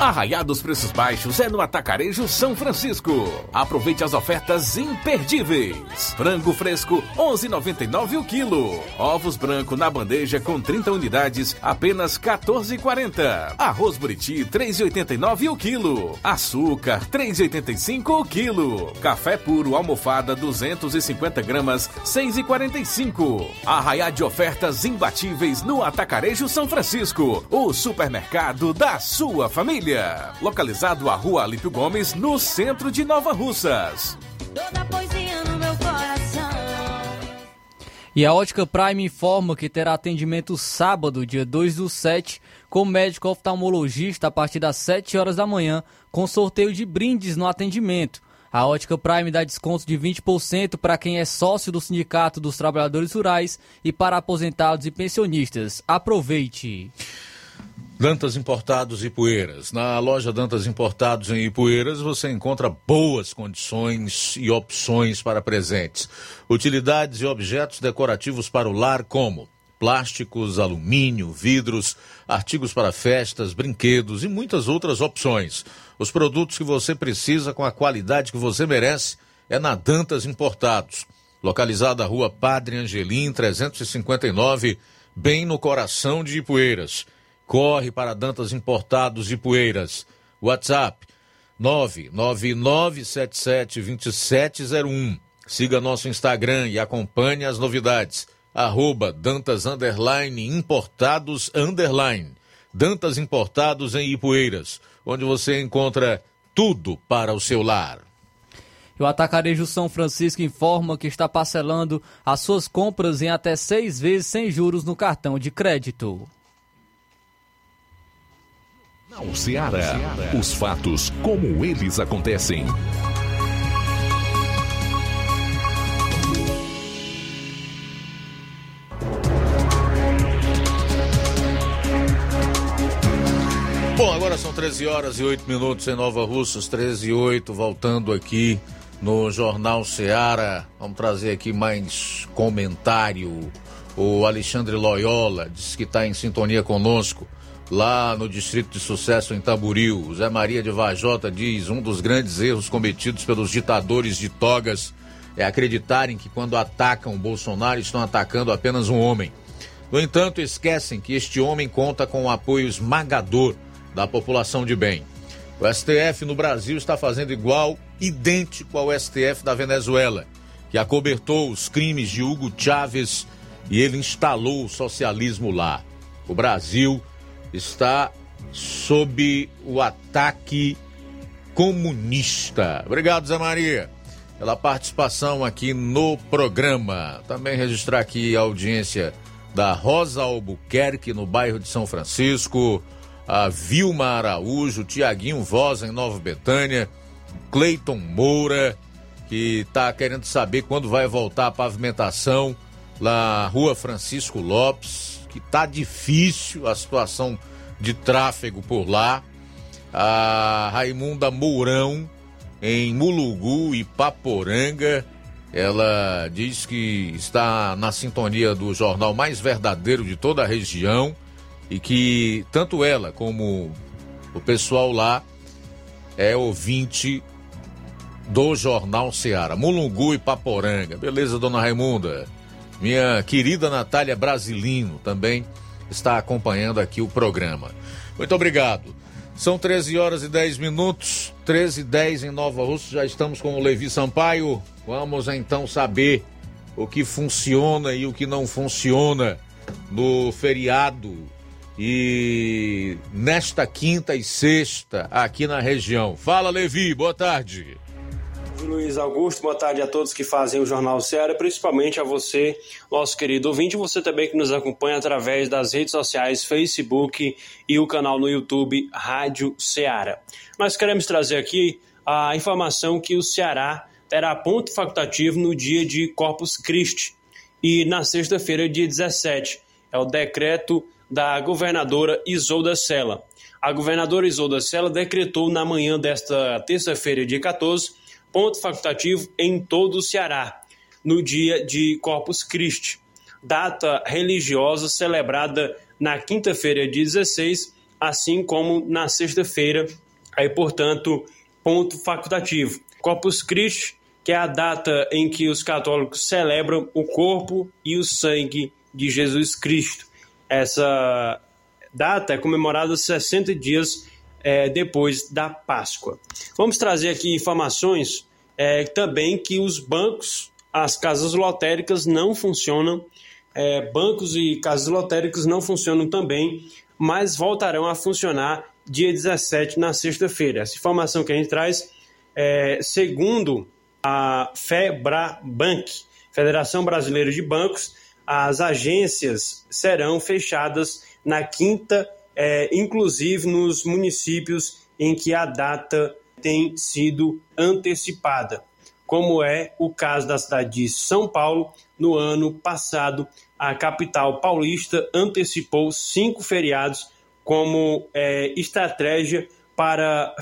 Arraiar dos preços baixos é no Atacarejo São Francisco. Aproveite as ofertas imperdíveis. Frango fresco, 11,99 o quilo. Ovos branco na bandeja com 30 unidades, apenas 14,40. Arroz buriti, 3,89 o quilo. Açúcar, 3,85 o quilo. Café puro almofada, 250 gramas, 6,45. Arraiar de ofertas imbatíveis no Atacarejo São Francisco. O supermercado da sua família. Localizado à Rua Alípio Gomes, no centro de Nova Russas. Toda poesia no meu coração. E a Ótica Prime informa que terá atendimento sábado, dia 2 do 7, com médico oftalmologista a partir das 7 horas da manhã, com sorteio de brindes no atendimento. A Ótica Prime dá desconto de 20% para quem é sócio do Sindicato dos Trabalhadores Rurais e para aposentados e pensionistas. Aproveite! Dantas Importados e Poeiras. Na loja Dantas Importados em Ipueiras você encontra boas condições e opções para presentes. Utilidades e objetos decorativos para o lar como plásticos, alumínio, vidros, artigos para festas, brinquedos e muitas outras opções. Os produtos que você precisa com a qualidade que você merece é na Dantas Importados. Localizada na rua Padre Angelim, 359, bem no coração de Ipueiras. Corre para Dantas Importados de Poeiras. WhatsApp 999772701. Siga nosso Instagram e acompanhe as novidades. Arroba Dantas Underline Importados Underline. Dantas Importados em Ipueiras, onde você encontra tudo para o seu lar. O Atacarejo São Francisco informa que está parcelando as suas compras em até seis vezes sem juros no cartão de crédito. Não, Ceará. Os fatos como eles acontecem. Bom, agora são 13 horas e 8 minutos em Nova Russas, 13 e 8, voltando aqui no Jornal Ceará. Vamos trazer aqui mais comentário. O Alexandre Loyola diz que está em sintonia conosco lá no Distrito de Sucesso em Tamboril. O Zé Maria de Vajota diz: um dos grandes erros cometidos pelos ditadores de togas é acreditarem que quando atacam Bolsonaro estão atacando apenas um homem. No entanto, esquecem que este homem conta com o apoio esmagador da população de bem. O STF no Brasil está fazendo igual, idêntico ao STF da Venezuela, que acobertou os crimes de Hugo Chávez e ele instalou o socialismo lá. O Brasil está sob o ataque comunista. Obrigado, Zé Maria, pela participação aqui no programa. Também registrar aqui a audiência da Rosa Albuquerque, no bairro de São Francisco, a Vilma Araújo, Tiaguinho Voz, em Nova Betânia, Cleiton Moura, que está querendo saber quando vai voltar a pavimentação na Rua Francisco Lopes, que tá difícil a situação de tráfego por lá. A Raimunda Mourão, em Mulugu e Paporanga, ela diz que está na sintonia do jornal mais verdadeiro de toda a região e que tanto ela como o pessoal lá é ouvinte do Jornal Seara. Mulungu e Paporanga. Beleza, dona Raimunda? Minha querida Natália Brasilino também está acompanhando aqui o programa. Muito obrigado. São 13 horas e 10 minutos, 13 e 10 em Nova Rússia. Já estamos com o Levi Sampaio. Vamos então saber o que funciona e o que não funciona no feriado e nesta quinta e sexta aqui na região. Fala, Levi, boa tarde. Luiz Augusto, boa tarde a todos que fazem o Jornal Ceará, principalmente a você, nosso querido ouvinte, você também que nos acompanha através das redes sociais, Facebook e o canal no YouTube Rádio Ceará. Nós queremos trazer aqui a informação que o Ceará terá ponto facultativo no dia de Corpus Christi e na sexta-feira, dia 17. É o decreto da governadora Isolda Sela. A governadora Isolda Sela decretou na manhã desta terça-feira, dia 14, ponto facultativo em todo o Ceará, no dia de Corpus Christi, data religiosa celebrada na quinta-feira, dia 16, assim como na sexta-feira, aí, portanto, ponto facultativo. Corpus Christi, que é a data em que os católicos celebram o corpo e o sangue de Jesus Cristo. Essa data é comemorada 60 dias é, depois da Páscoa. Vamos trazer aqui informações é, também que os bancos, as casas lotéricas não funcionam, é, bancos e casas lotéricas não funcionam também, mas voltarão a funcionar dia 17, na sexta-feira. Essa informação que a gente traz é segundo a FEBRABANC, Federação Brasileira de Bancos, as agências serão fechadas na quinta é, inclusive nos municípios em que a data tem sido antecipada, como é o caso da cidade de São Paulo. No ano passado, a capital paulista antecipou cinco feriados como é, estratégia para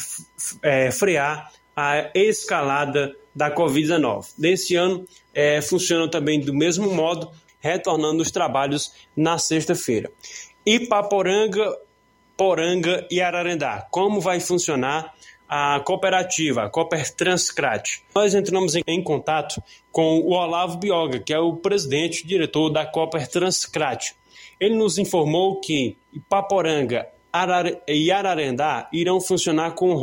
é, frear a escalada da Covid-19. Nesse ano, é, funciona também do mesmo modo, retornando os trabalhos na sexta-feira. Ipaporanga, Poranga e Ararendá. Como vai funcionar a cooperativa, a Cooper Transcrat? Nós entramos em, contato com o Olavo Bioga, que é o presidente e diretor da Cooper Transcrat. Ele nos informou que Ipaporanga Arar e Ararendá irão funcionar com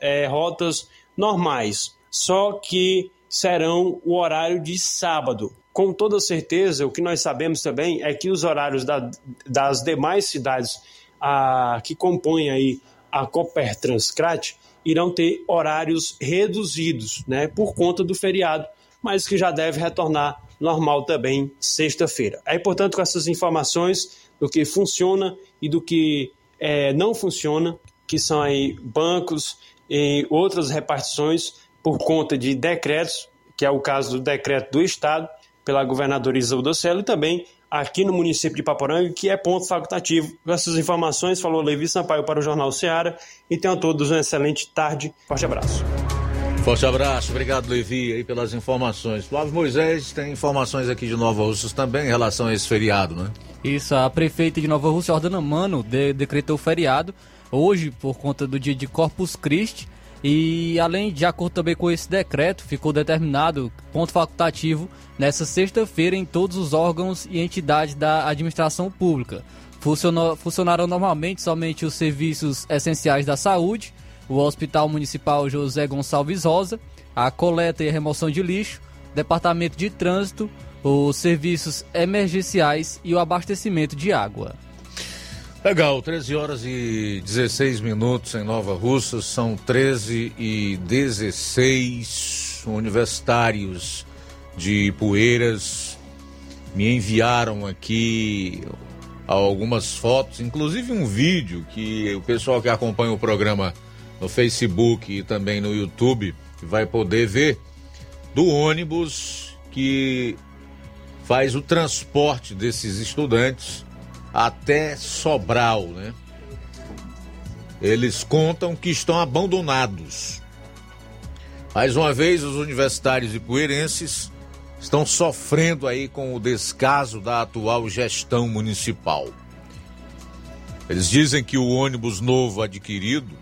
é, rotas normais, só que serão o horário de sábado com toda certeza, o que nós sabemos também é que os horários da, das demais cidades a, que compõem aí a Cooper Transcrat irão ter horários reduzidos, né, por conta do feriado, mas que já deve retornar normal também sexta-feira. Aí, portanto, com essas informações do que funciona e do que é, não funciona, que são aí bancos e outras repartições por conta de decretos, que é o caso do decreto do Estado, pela governadora Isolda Celo e também aqui no município de Paporanga, que é ponto facultativo. Com essas informações, falou Levi Sampaio para o Jornal Ceará e tenham todos uma excelente tarde. Forte abraço. Forte abraço, obrigado Levi aí pelas informações. Flávio Moisés tem informações aqui de Nova Rússia também em relação a esse feriado, né? Isso, a prefeita de Nova Rússia, Jordana Mano, de, decretou feriado hoje por conta do dia de Corpus Christi e além de acordo também com esse decreto, ficou determinado ponto facultativo nessa sexta-feira em todos os órgãos e entidades da administração pública. Funcionou, funcionaram normalmente somente os serviços essenciais da saúde, o Hospital Municipal José Gonçalves Rosa, a coleta e a remoção de lixo, departamento de trânsito, os serviços emergenciais e o abastecimento de água. Legal, 13 horas e 16 minutos em Nova Russa, são 13 e 16 universitários de Poeiras me enviaram aqui algumas fotos, inclusive um vídeo que o pessoal que acompanha o programa no Facebook e também no YouTube vai poder ver do ônibus que faz o transporte desses estudantes até Sobral, né? Eles contam que estão abandonados. Mais uma vez, os universitários e poeirenses estão sofrendo aí com o descaso da atual gestão municipal. Eles dizem que o ônibus novo adquirido,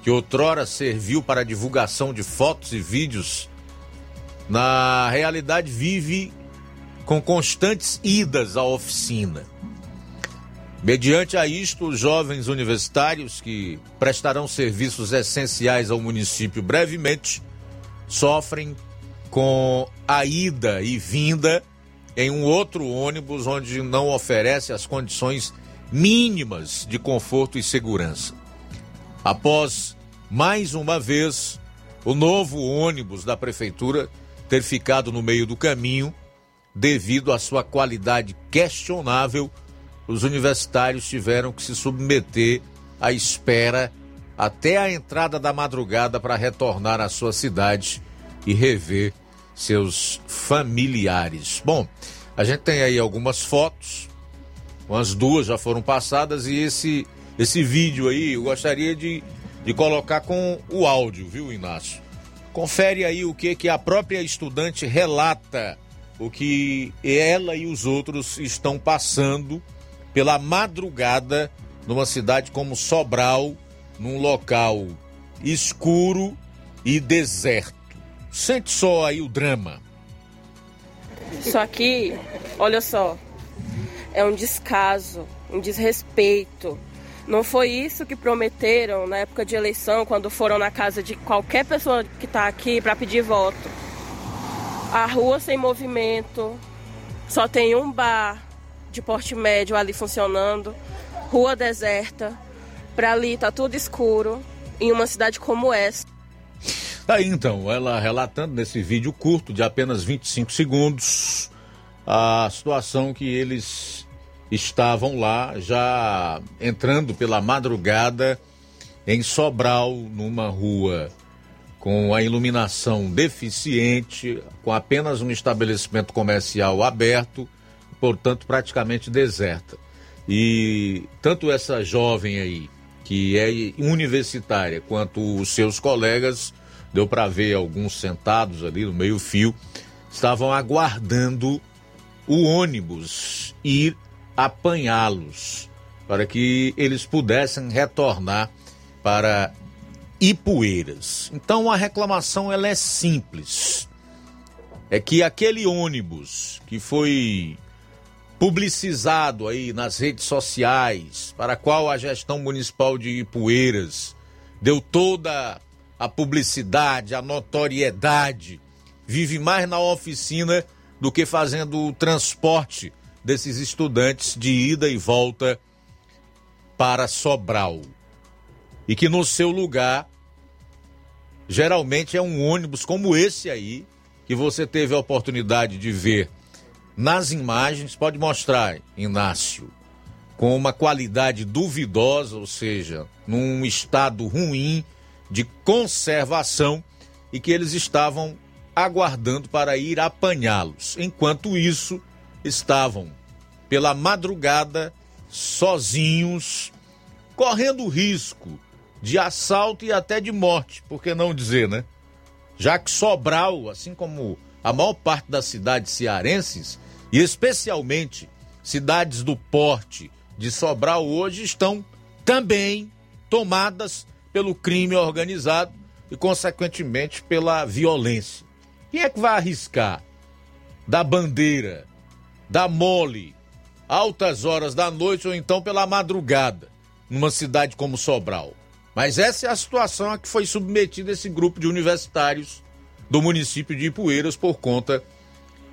que outrora serviu para divulgação de fotos e vídeos, na realidade vive com constantes idas à oficina. Mediante a isto, os jovens universitários que prestarão serviços essenciais ao município brevemente sofrem com a ida e vinda em um outro ônibus onde não oferece as condições mínimas de conforto e segurança. Após mais uma vez o novo ônibus da prefeitura ter ficado no meio do caminho devido à sua qualidade questionável os universitários tiveram que se submeter à espera até a entrada da madrugada para retornar à sua cidade e rever seus familiares. Bom, a gente tem aí algumas fotos, umas duas já foram passadas e esse esse vídeo aí eu gostaria de, de colocar com o áudio, viu, Inácio? Confere aí o que que a própria estudante relata, o que ela e os outros estão passando pela madrugada numa cidade como Sobral, num local escuro e deserto. Sente só aí o drama. Isso aqui, olha só, é um descaso, um desrespeito. Não foi isso que prometeram na época de eleição, quando foram na casa de qualquer pessoa que está aqui para pedir voto. A rua sem movimento, só tem um bar, de porte médio ali funcionando, rua deserta, para ali tá tudo escuro, em uma cidade como essa. Tá aí então, ela relatando nesse vídeo curto de apenas 25 segundos a situação que eles estavam lá já entrando pela madrugada em Sobral, numa rua com a iluminação deficiente, com apenas um estabelecimento comercial aberto portanto praticamente deserta. E tanto essa jovem aí, que é universitária, quanto os seus colegas, deu para ver alguns sentados ali no meio-fio, estavam aguardando o ônibus ir apanhá-los para que eles pudessem retornar para Ipueiras. Então a reclamação ela é simples. É que aquele ônibus que foi publicizado aí nas redes sociais, para qual a gestão municipal de Ipueiras deu toda a publicidade, a notoriedade, vive mais na oficina do que fazendo o transporte desses estudantes de ida e volta para Sobral. E que no seu lugar, geralmente é um ônibus como esse aí, que você teve a oportunidade de ver nas imagens, pode mostrar, Inácio, com uma qualidade duvidosa, ou seja, num estado ruim de conservação e que eles estavam aguardando para ir apanhá-los. Enquanto isso, estavam pela madrugada sozinhos, correndo risco de assalto e até de morte, por que não dizer, né? Já que Sobral, assim como a maior parte das cidades cearenses, e especialmente cidades do porte de Sobral hoje estão também tomadas pelo crime organizado e, consequentemente, pela violência. Quem é que vai arriscar da bandeira, da mole, altas horas da noite ou então pela madrugada, numa cidade como Sobral? Mas essa é a situação a que foi submetido esse grupo de universitários do município de Ipueiras por conta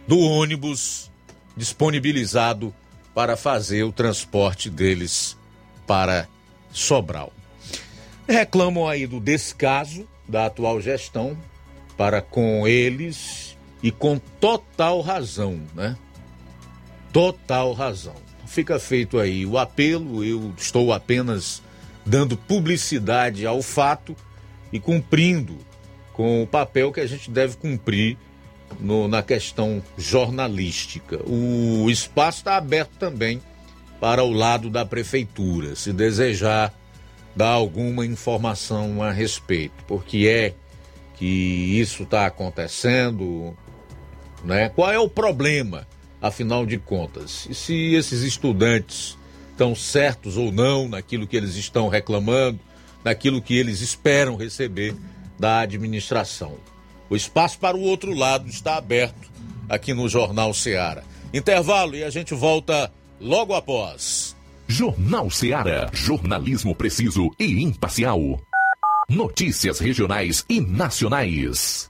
do ônibus disponibilizado para fazer o transporte deles para Sobral. Reclamam aí do descaso da atual gestão para com eles e com total razão, né? Total razão. Fica feito aí o apelo, eu estou apenas dando publicidade ao fato e cumprindo com o papel que a gente deve cumprir no, na questão jornalística. O espaço está aberto também para o lado da prefeitura, se desejar dar alguma informação a respeito, porque é que isso está acontecendo, né? Qual é o problema, afinal de contas? E se esses estudantes estão certos ou não naquilo que eles estão reclamando, naquilo que eles esperam receber da administração? O espaço para o outro lado está aberto aqui no Jornal Ceará. Intervalo e a gente volta logo após. Jornal Ceará, jornalismo preciso e imparcial. Notícias regionais e nacionais.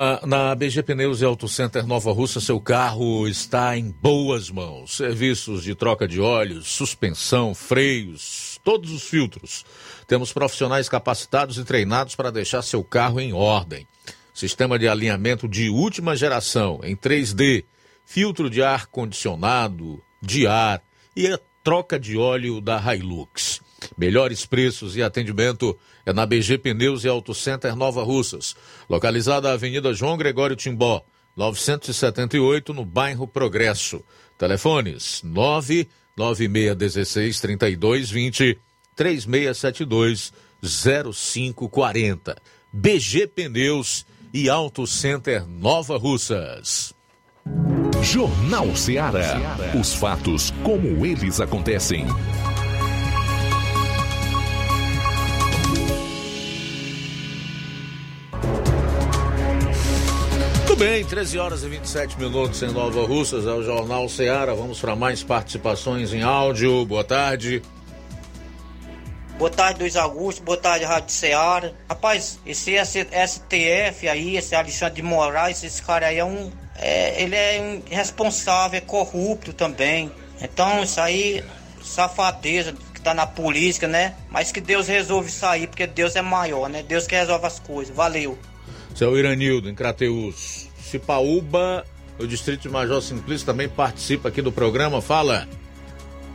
Ah, na BG Pneus e Auto Center Nova Russa, seu carro está em boas mãos. Serviços de troca de óleos, suspensão, freios, todos os filtros. Temos profissionais capacitados e treinados para deixar seu carro em ordem. Sistema de alinhamento de última geração em 3D, filtro de ar condicionado, de ar e a troca de óleo da Hilux. Melhores preços e atendimento é na BG Pneus e Auto Center Nova Russas, localizada na Avenida João Gregório Timbó, 978, no bairro Progresso. Telefones 99616 3220 3672 0540. BG Pneus e Auto Center Nova Russas. Jornal Ceará. Os fatos como eles acontecem. Bem, 13 horas e 27 minutos em Nova Russas, é o Jornal Ceará. Vamos para mais participações em áudio. Boa tarde. Boa tarde, Luiz Augusto. Boa tarde, Rádio Ceará. Rapaz, esse STF aí, esse Alexandre de Moraes, esse cara aí é um. é, ele é irresponsável, é corrupto também. Então, isso aí, safadeza que tá na política, né? Mas que Deus resolve aí, porque Deus é maior, né? Deus que resolve as coisas. Valeu. Seu Iranildo, em Crateus. Cipaúba, o Distrito de Major Simplício também participa aqui do programa. Fala.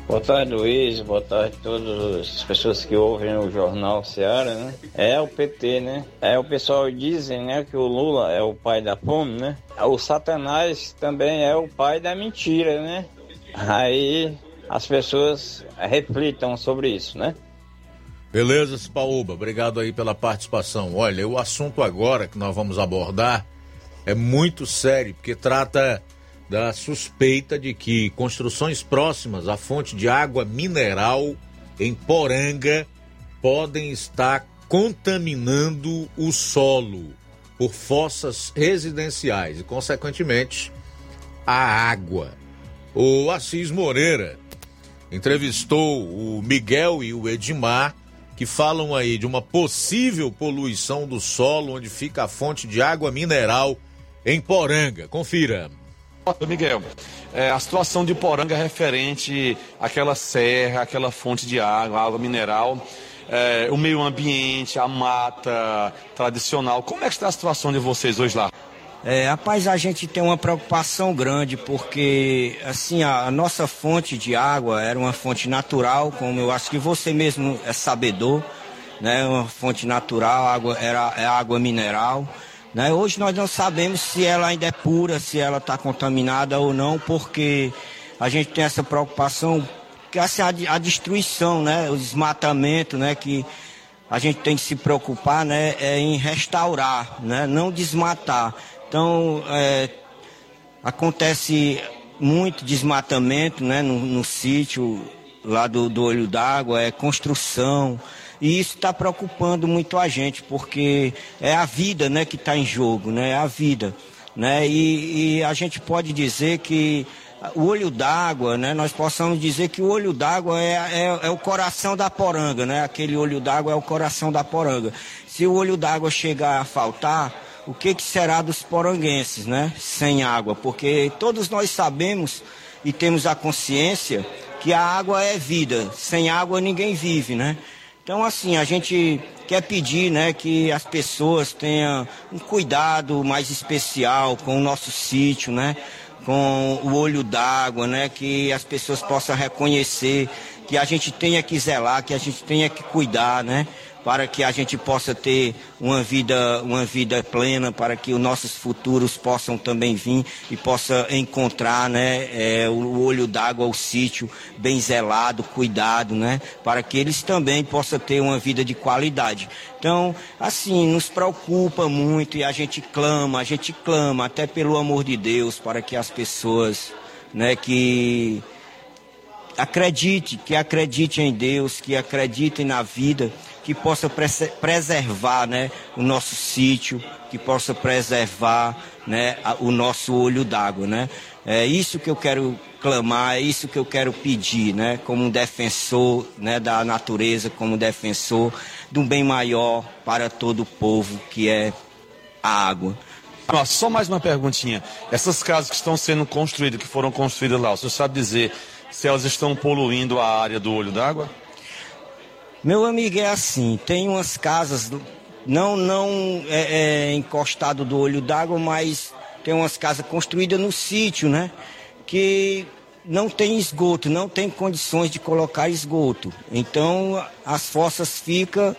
Boa tarde, Luiz. Boa tarde a todas as pessoas que ouvem o Jornal Seara, né? É o PT, né? É o pessoal dizem, né, que o Lula é o pai da fome, né? O Satanás também é o pai da mentira, né? Aí as pessoas reflitam sobre isso, né? Beleza, Cipaúba, obrigado aí pela participação. Olha, o assunto agora que nós vamos abordar é muito sério, porque trata da suspeita de que construções próximas à fonte de água mineral em Poranga podem estar contaminando o solo por fossas residenciais e, consequentemente, a água. O Assis Moreira entrevistou o Miguel e o Edmar, que falam aí de uma possível poluição do solo onde fica a fonte de água mineral em Poranga. Confira. Miguel, é, a situação de Poranga é referente àquela serra, aquela fonte de água, água mineral, é, o meio ambiente, a mata tradicional. Como é que está a situação de vocês hoje lá? É, rapaz, a gente tem uma preocupação grande porque, assim, a, a, nossa fonte de água era uma fonte natural, como eu acho que você mesmo é sabedor, né? Uma fonte natural, água, era é água mineral. Né? Hoje nós não sabemos se ela ainda é pura, se ela está contaminada ou não, porque a gente tem essa preocupação, que assim, a, a destruição, né? O desmatamento, né? Que a gente tem que se preocupar, né? É em restaurar, né? Não desmatar. Então, é, acontece muito desmatamento né, no, no sítio lá do, do Olho d'Água, é construção. E isso está preocupando muito a gente, porque é a vida né, que está em jogo, né, é a vida. Né, e, e a gente pode dizer que o olho d'água, né, nós possamos dizer que o olho d'água é, é, é, o coração da poranga, né? Aquele olho d'água é o coração da poranga. Se o olho d'água chegar a faltar, o que, que será dos poranguenses, né? Sem água, porque todos nós sabemos e temos a consciência que a água é vida. Sem água ninguém vive, né? Então, assim, a gente quer pedir, né, que as pessoas tenham um cuidado mais especial com o nosso sítio, né? Com o olho d'água, né? Que as pessoas possam reconhecer que a gente tenha que zelar, que a gente tenha que cuidar, né? Para que a gente possa ter uma vida, uma vida plena, para que os nossos futuros possam também vir e possa encontrar, né, é, o olho d'água, o sítio bem zelado, cuidado, né, para que eles também possam ter uma vida de qualidade. Então, assim, nos preocupa muito e a gente clama, a gente clama até pelo amor de Deus para que as pessoas, né, que acredite, que acredite em Deus, que acredite na vida, que possa preservar né, o nosso sítio, que possa preservar né, o nosso olho d'água. Né? É isso que eu quero clamar, é isso que eu quero pedir, né, como defensor né, da natureza, como defensor de um bem maior para todo o povo, que é a água. Só mais uma perguntinha. Essas casas que estão sendo construídas, que foram construídas lá, você sabe dizer se elas estão poluindo a área do olho d'água? Meu amigo, é assim, tem umas casas, não, não é, é encostado do olho d'água, mas tem umas casas construídas no sítio, né? Que não tem esgoto, não tem condições de colocar esgoto. Então as fossas ficam,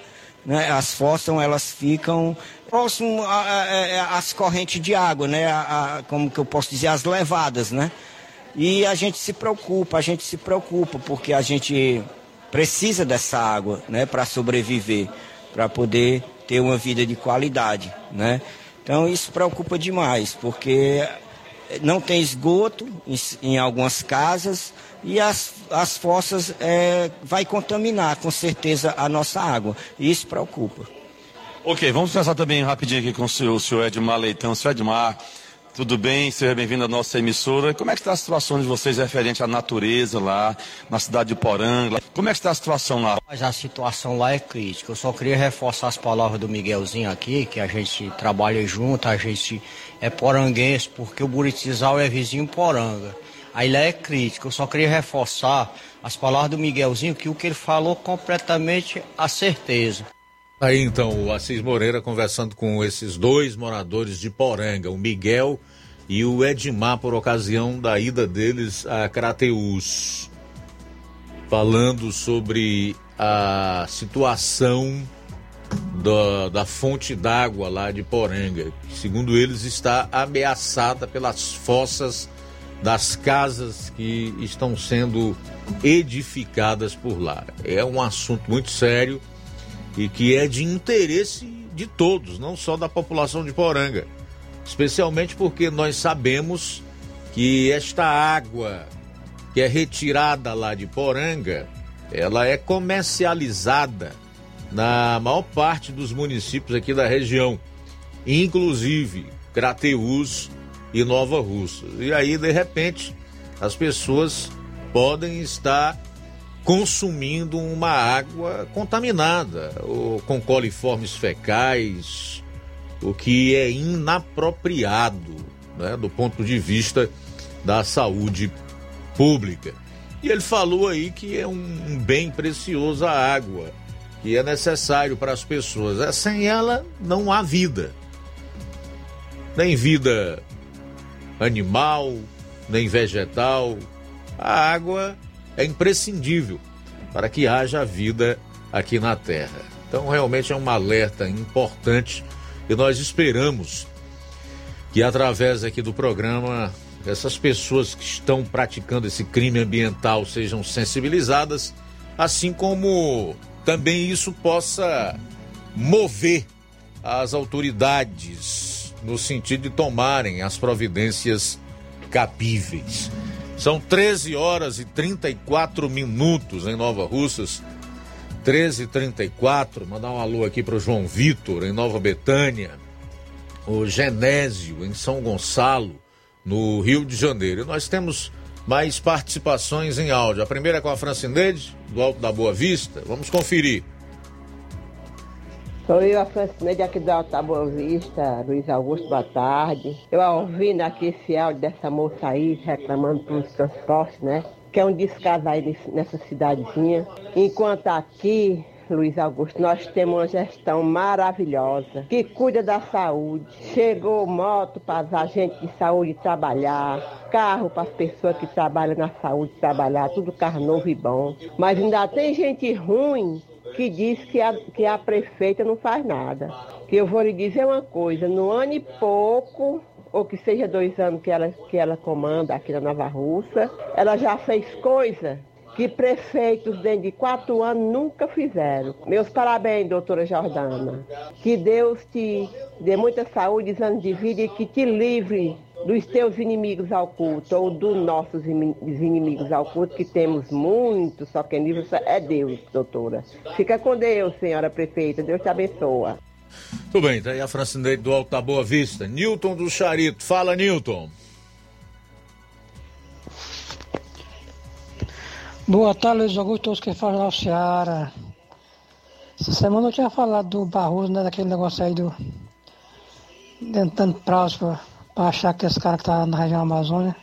né? As fossas elas ficam próximo às correntes de água, né? A, a, como que eu posso dizer, as levadas, né? E a gente se preocupa, a gente se preocupa porque a gente precisa dessa água, né, para sobreviver, para poder ter uma vida de qualidade, né? Então isso preocupa demais, porque não tem esgoto em, em algumas casas e as, as fossas é, vai contaminar com certeza a nossa água. E isso preocupa. Ok, vamos pensar também rapidinho aqui com o senhor, o senhor Edmar Leitão. Senhor Edmar, tudo bem? Seja bem-vindo à nossa emissora. Como é que está a situação de vocês referente à natureza lá, na cidade de Poranga? Como é que está a situação lá? Mas a situação lá é crítica. Eu só queria reforçar as palavras do Miguelzinho aqui, que a gente trabalha junto, a gente é poranguense, porque o Buritizal é vizinho Poranga. Aí lá é crítica. Eu só queria reforçar as palavras do Miguelzinho, que o que ele falou completamente a certeza. Aí então o Assis Moreira conversando com esses dois moradores de Poranga, o Miguel e o Edmar, por ocasião da ida deles a Crateus, falando sobre a situação da, da fonte d'água lá de Poranga, que, segundo eles está ameaçada pelas fossas das casas que estão sendo edificadas por lá. É um assunto muito sério e que é de interesse de todos, não só da população de Poranga. Especialmente porque nós sabemos que esta água que é retirada lá de Poranga, ela é comercializada na maior parte dos municípios aqui da região, inclusive Crateús e Nova Russa. E aí, de repente, as pessoas podem estar consumindo uma água contaminada, ou com coliformes fecais, o que é inapropriado né, do ponto de vista da saúde pública. E ele falou aí que é um bem precioso a água, que é necessário para as pessoas. É, sem ela não há vida. Nem vida animal, nem vegetal. A água é imprescindível para que haja vida aqui na Terra. Então, realmente é um alerta importante e nós esperamos que, através aqui do programa, essas pessoas que estão praticando esse crime ambiental sejam sensibilizadas, assim como também isso possa mover as autoridades no sentido de tomarem as providências cabíveis. São 13 horas e 34 minutos em Nova Russas. 13 e 34 Mandar um alô aqui para o João Vitor, em Nova Betânia. O Genésio, em São Gonçalo, no Rio de Janeiro. E nós temos mais participações em áudio. A primeira é com a Francineide, do Alto da Boa Vista. Vamos conferir. Sou eu, a Francineide, aqui do Alto da Boa Vista, Luiz Augusto, boa tarde. Eu ouvindo aqui esse áudio dessa moça aí, reclamando pelos transportes, né? Que é um descaso aí nessa cidadezinha. Enquanto aqui, Luiz Augusto, nós temos uma gestão maravilhosa que cuida da saúde. Chegou moto para os agentes de saúde trabalhar, carro para as pessoas que trabalham na saúde trabalhar, tudo carro novo e bom. Mas ainda tem gente ruim que diz que a, que a prefeita não faz nada. Que eu vou lhe dizer uma coisa, no ano e pouco, ou que seja dois anos que ela, que ela comanda aqui na Nova Russa, ela já fez coisa que prefeitos dentro de quatro anos nunca fizeram. Meus parabéns, doutora Jordana. Que Deus te dê muita saúde, anos de vida e que te livre dos teus inimigos ao culto, ou dos nossos inimigos ao culto, que temos muitos, só quem livre é Deus, doutora. Fica com Deus, senhora prefeita. Deus te abençoa. Tudo bem, tá aí a Francineide do Alto da Boa Vista. Newton do Charito. Fala, Newton. Boa tarde, Luiz Augusto, todos que falam na Seara. Essa semana eu tinha falado do Barroso, né, daquele negócio aí do. tentando prazo para achar que esse cara que tá na região Amazônia.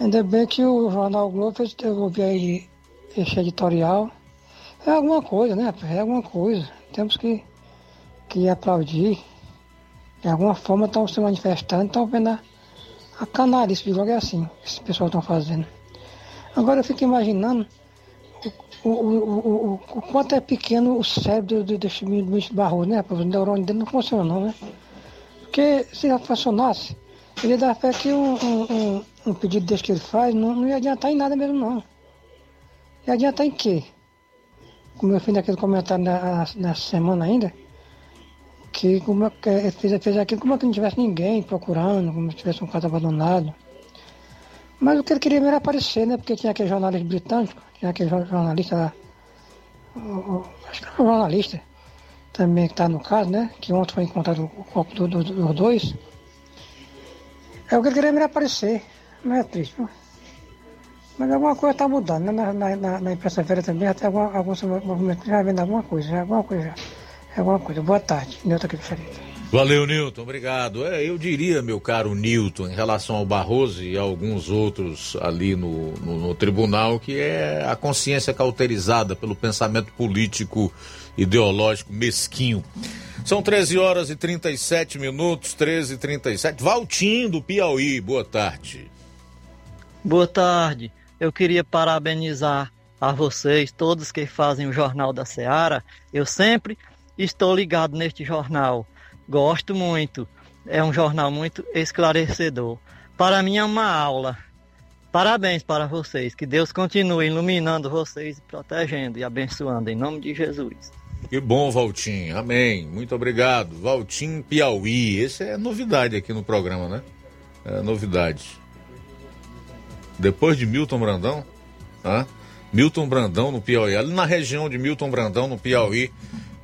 Ainda bem que o Jornal Globo fez, eu ouvi aí esse editorial. É alguma coisa, né? É alguma coisa. Temos que, que aplaudir. De alguma forma estão se manifestando, estão vendo a, a canalice de logo é assim, que esse pessoal estão fazendo. Agora eu fico imaginando o, o, o, o, quanto é pequeno o cérebro desse ministro Barroso, né? O neurônio dele não funciona não, né? Porque se já funcionasse, ele dá fé que um, um, um, pedido desse que ele faz não, não ia adiantar em nada mesmo não. Ia adiantar em quê? Como eu fiz naquele comentário na, nessa semana ainda, que como é, ele fez, fez aquilo como é que não tivesse ninguém procurando, como se tivesse um caso abandonado. Mas o que ele queria mesmo era aparecer, né? Porque tinha aquele jornalista britânico, tinha aquele jornalista lá, o, o, acho que era um jornalista também que está no caso, né? Que ontem foi encontrado o corpo do, do, dos dois. É o que ele queria mesmo aparecer. Não é triste. Mas alguma coisa está mudando, né? Na, na, na, imprensa velha também, até alguns movimentos já vendo alguma coisa, já, alguma coisa já. É alguma coisa. Boa tarde, do Xerita. Valeu, Nilton, obrigado. É, eu diria, meu caro Nilton, em relação ao Barroso e alguns outros ali no, no, no, tribunal, que é a consciência cauterizada pelo pensamento político ideológico mesquinho. São 13 horas e 37 minutos, 13 e 37. Valtinho do Piauí, boa tarde. Boa tarde. Eu queria parabenizar a vocês, todos que fazem o Jornal da Seara. Eu sempre estou ligado neste jornal Gosto muito. É um jornal muito esclarecedor. Para mim é uma aula. Parabéns para vocês. Que Deus continue iluminando vocês protegendo e abençoando. Em nome de Jesus. Que bom, Valtim. Amém. Muito obrigado. Valtim Piauí. Esse é novidade aqui no programa, né? É novidade. Depois de Milton Brandão? Milton Brandão no Piauí. Ali na região de Milton Brandão no Piauí.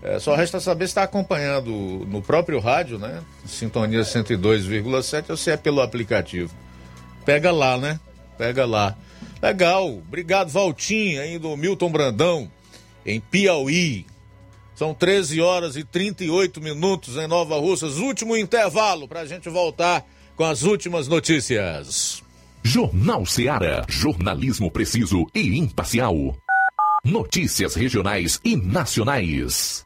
É, só resta saber se está acompanhando no próprio rádio, né? Sintonia 102,7 ou se é pelo aplicativo. Pega lá, né? Pega lá. Legal. Obrigado, Valtinho, aí do Milton Brandão, em Piauí. São 13 horas e 38 minutos em Nova Russas. Último intervalo para a gente voltar com as últimas notícias. Jornal Seara. Jornalismo preciso e imparcial. Notícias regionais e nacionais.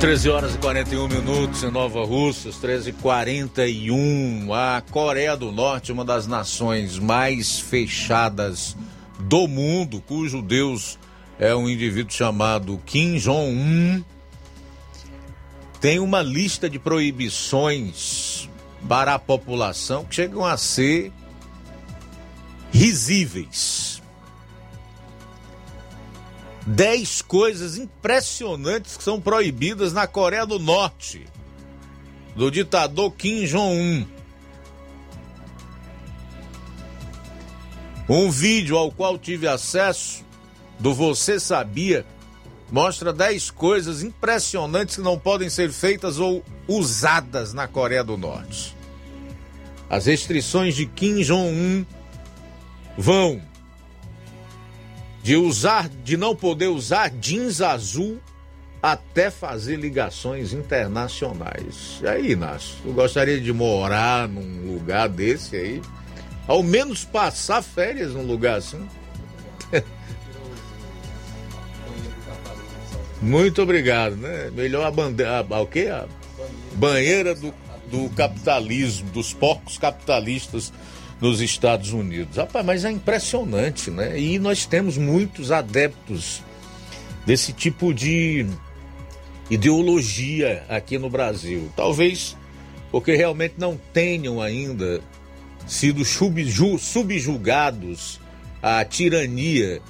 13 horas e 41 minutos em Nova Russas, 13 e 41 A Coreia do Norte, uma das nações mais fechadas do mundo, cujo deus é um indivíduo chamado Kim Jong-un, tem uma lista de proibições para a população que chegam a ser risíveis. Dez coisas impressionantes que são proibidas na Coreia do Norte, do ditador Kim Jong-un. Um vídeo ao qual tive acesso do Você Sabia mostra 10 coisas impressionantes que não podem ser feitas ou usadas na Coreia do Norte. As restrições de Kim Jong-un vão de usar, de não poder usar jeans azul até fazer ligações internacionais. E aí, Inácio, tu gostaria de morar num lugar desse aí? Ao menos passar férias num lugar assim? <laughs> Muito obrigado, né? Melhor a bandeira, a, a, o quê? A banheira do, do capitalismo, dos porcos capitalistas nos Estados Unidos. Rapaz, mas é impressionante, né? E nós temos muitos adeptos desse tipo de ideologia aqui no Brasil. Talvez porque realmente não tenham ainda sido subjugados à tirania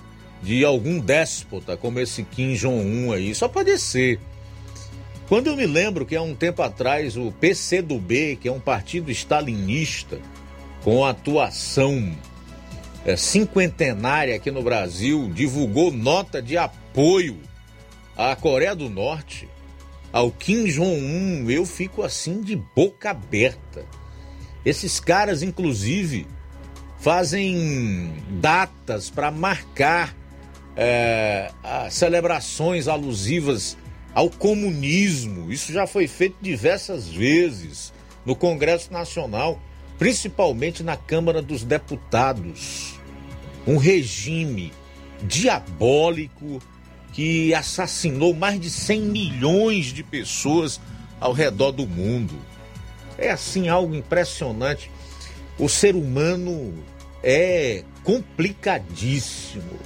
de algum déspota como esse Kim Jong-un aí. Só pode ser. Quando eu me lembro que há um tempo atrás o PCdoB, que é um partido stalinista, com atuação é, cinquentenária aqui no Brasil, divulgou nota de apoio à Coreia do Norte, ao Kim Jong-un. Eu fico assim de boca aberta. Esses caras, inclusive, fazem datas para marcar é, celebrações alusivas ao comunismo. Isso já foi feito diversas vezes no Congresso Nacional principalmente na Câmara dos Deputados. Um regime diabólico que assassinou mais de 100 milhões de pessoas ao redor do mundo. É assim algo impressionante. O ser humano é complicadíssimo.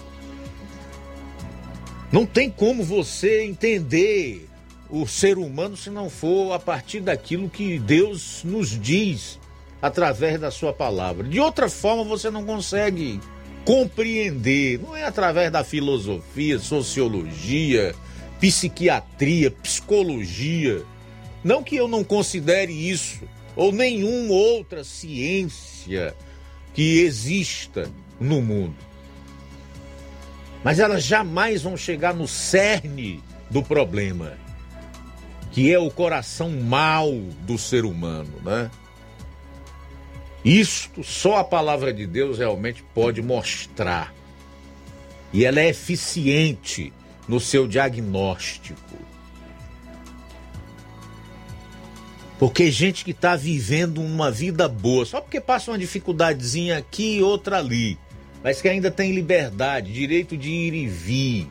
Não tem como você entender o ser humano se não for a partir daquilo que Deus nos diz através da sua palavra. De outra forma, você não consegue compreender, não é através da filosofia, sociologia, psiquiatria, psicologia. Não que eu não considere isso ou nenhuma outra ciência que exista no mundo. Mas elas jamais vão chegar no cerne do problema, que é o coração mau do ser humano, né? Isto só a palavra de Deus realmente pode mostrar. E ela é eficiente no seu diagnóstico. Porque gente que está vivendo uma vida boa, só porque passa uma dificuldadezinha aqui e outra ali, mas que ainda tem liberdade, direito de ir e vir,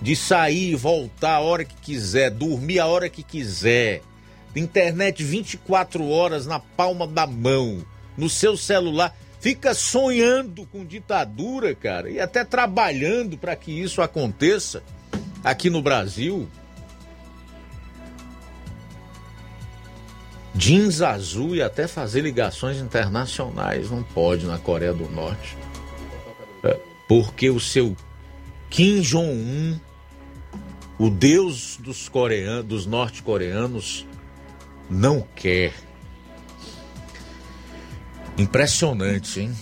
de sair e voltar a hora que quiser, dormir a hora que quiser, internet 24 horas na palma da mão, no seu celular, fica sonhando com ditadura, cara, e até trabalhando para que isso aconteça aqui no Brasil. Jeans azul e até fazer ligações internacionais não pode na Coreia do Norte. É, porque o seu Kim Jong-un, o deus dos coreanos, dos norte-coreanos, não quer. Impressionante, hein?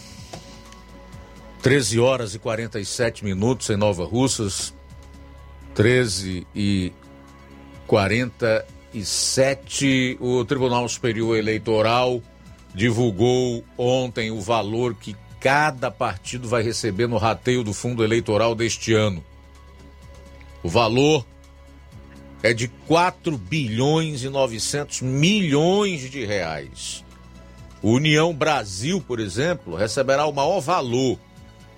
13 horas e 47 minutos em Nova Russas. 13 e 47. O Tribunal Superior Eleitoral divulgou ontem o valor que cada partido vai receber no rateio do fundo eleitoral deste ano. O valor é de 4 bilhões e 900 milhões de reais. União Brasil, por exemplo, receberá o maior valor,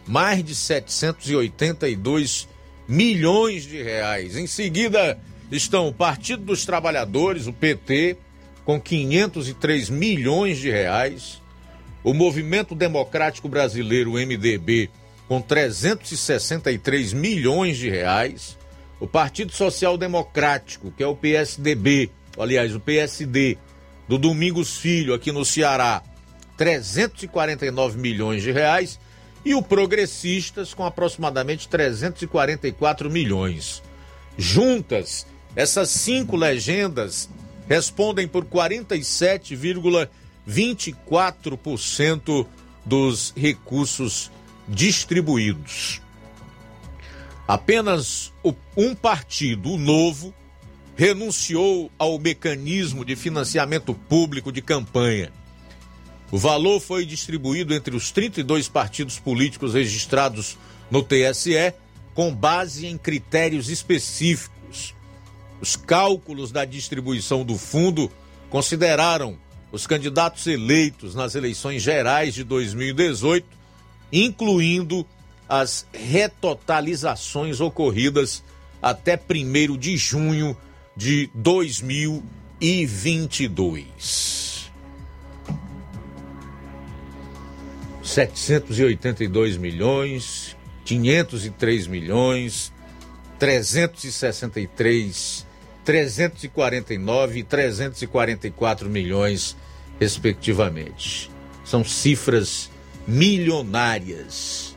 mais de 782 milhões de reais. Em seguida estão o Partido dos Trabalhadores, o PT, com 503 milhões de reais, o Movimento Democrático Brasileiro, o MDB, com 363 milhões de reais, o Partido Social Democrático, que é o PSDB, aliás, o PSD, do Domingos Filho, aqui no Ceará, 349 milhões de reais, e o Progressistas com aproximadamente 344 milhões. Juntas, essas cinco legendas respondem por 47,24% dos recursos distribuídos. Apenas um partido, o Novo, renunciou ao mecanismo de financiamento público de campanha. O valor foi distribuído entre os 32 partidos políticos registrados no TSE com base em critérios específicos. Os cálculos da distribuição do fundo consideraram os candidatos eleitos nas eleições gerais de 2018, incluindo as retotalizações ocorridas até 1 de junho de 2022. 782 milhões, 503 milhões, 363, 349 e 344 milhões, respectivamente. São cifras milionárias.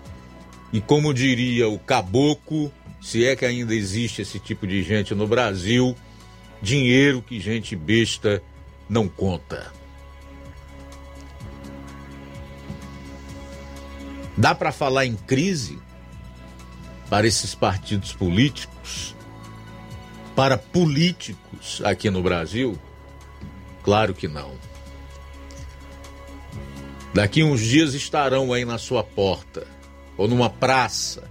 E como diria o caboclo, se é que ainda existe esse tipo de gente no Brasil, dinheiro que gente besta não conta. Dá para falar em crise para esses partidos políticos, para políticos aqui no Brasil? Claro que não. Daqui uns dias estarão aí na sua porta, ou numa praça,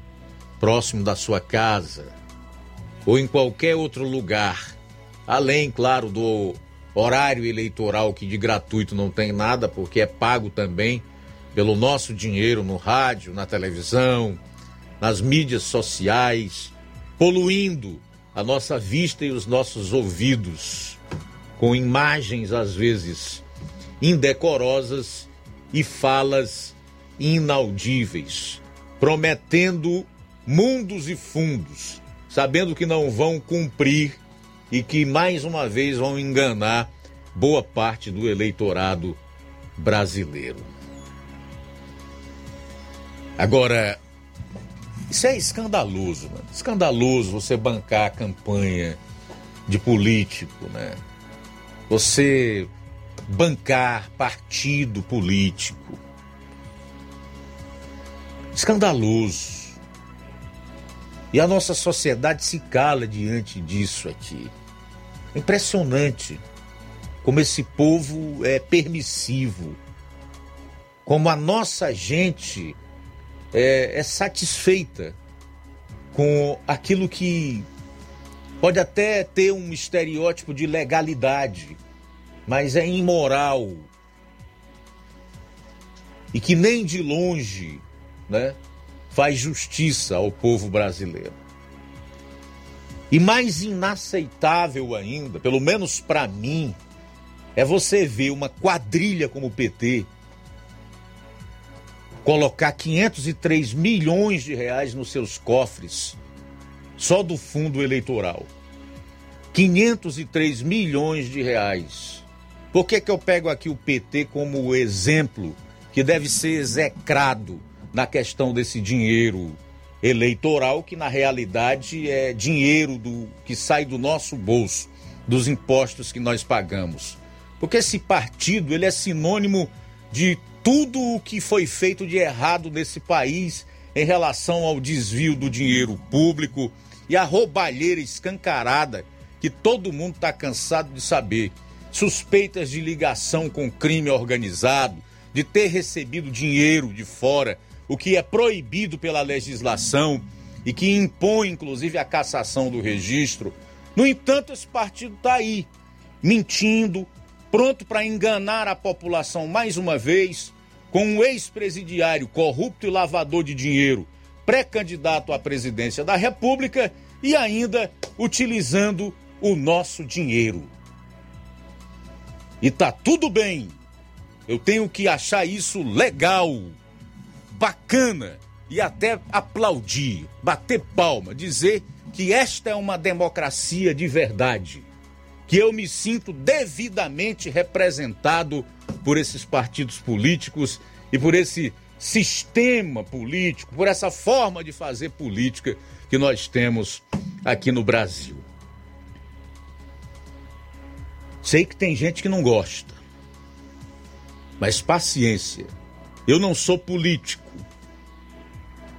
próximo da sua casa, ou em qualquer outro lugar, além, claro, do horário eleitoral que de gratuito não tem nada, porque é pago também pelo nosso dinheiro no rádio, na televisão, nas mídias sociais, poluindo a nossa vista e os nossos ouvidos com imagens às vezes indecorosas e falas inaudíveis, prometendo mundos e fundos sabendo que não vão cumprir e que mais uma vez vão enganar boa parte do eleitorado brasileiro. Agora, isso é escandaloso, mano. Escandaloso você bancar a campanha de político, né? Você bancar partido político. Escandaloso. E a nossa sociedade se cala diante disso aqui. Impressionante como esse povo é permissivo, como a nossa gente é, é satisfeita com aquilo que pode até ter um estereótipo de legalidade, mas é imoral e que nem de longe, né, faz justiça ao povo brasileiro. E mais inaceitável ainda, pelo menos para mim, é você ver uma quadrilha como o PT colocar 503 milhões de reais nos seus cofres só do fundo eleitoral. 503 milhões de reais. Por que, que eu pego aqui o PT como exemplo que deve ser execrado na questão desse dinheiro eleitoral, que na realidade é dinheiro do que sai do nosso bolso, dos impostos que nós pagamos? Porque esse partido, ele é sinônimo de tudo o que foi feito de errado nesse país em relação ao desvio do dinheiro público e a roubalheira escancarada que todo mundo está cansado de saber. Suspeitas de ligação com crime organizado, de ter recebido dinheiro de fora, o que é proibido pela legislação e que impõe inclusive a cassação do registro. No entanto, esse partido está aí, mentindo, pronto para enganar a população mais uma vez, com um ex-presidiário corrupto e lavador de dinheiro, pré-candidato à presidência da República e ainda utilizando o nosso dinheiro. E tá tudo bem. Eu tenho que achar isso legal, bacana e até aplaudir, bater palma, dizer que esta é uma democracia de verdade que eu me sinto devidamente representado por esses partidos políticos e por esse sistema político, por essa forma de fazer política que nós temos aqui no Brasil. Sei que tem gente que não gosta, mas paciência. Eu não sou político,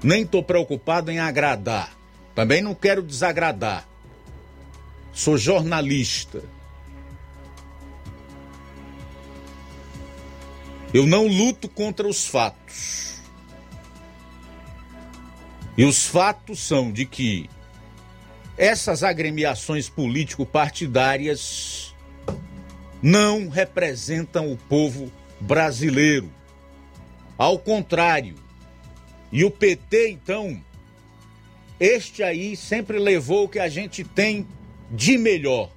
nem estou preocupado em agradar, também não quero desagradar sou jornalista. Eu não luto contra os fatos. E os fatos são de que essas agremiações político-partidárias não representam o povo brasileiro. Ao contrário. E o PT, então, este aí sempre levou o que a gente tem de melhor.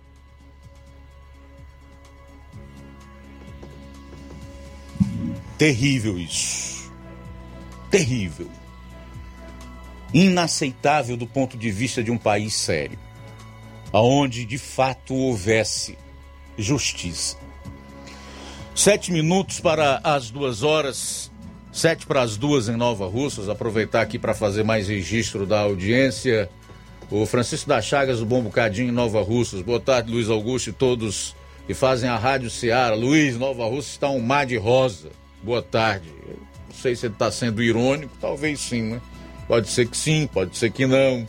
Terrível isso. Terrível. Inaceitável do ponto de vista de um país sério, aonde de fato houvesse justiça. Sete minutos para as duas horas, sete para as duas em Nova Russas. Aproveitar aqui para fazer mais registro da audiência. O Francisco da Chagas, do Bom Bocadinho, Nova Russas. Boa tarde, Luiz Augusto e todos que fazem a Rádio Ceará. Luiz, Nova Russa está um mar de rosa. Boa tarde. Não sei se ele está sendo irônico, talvez sim, né? Pode ser que sim, pode ser que não.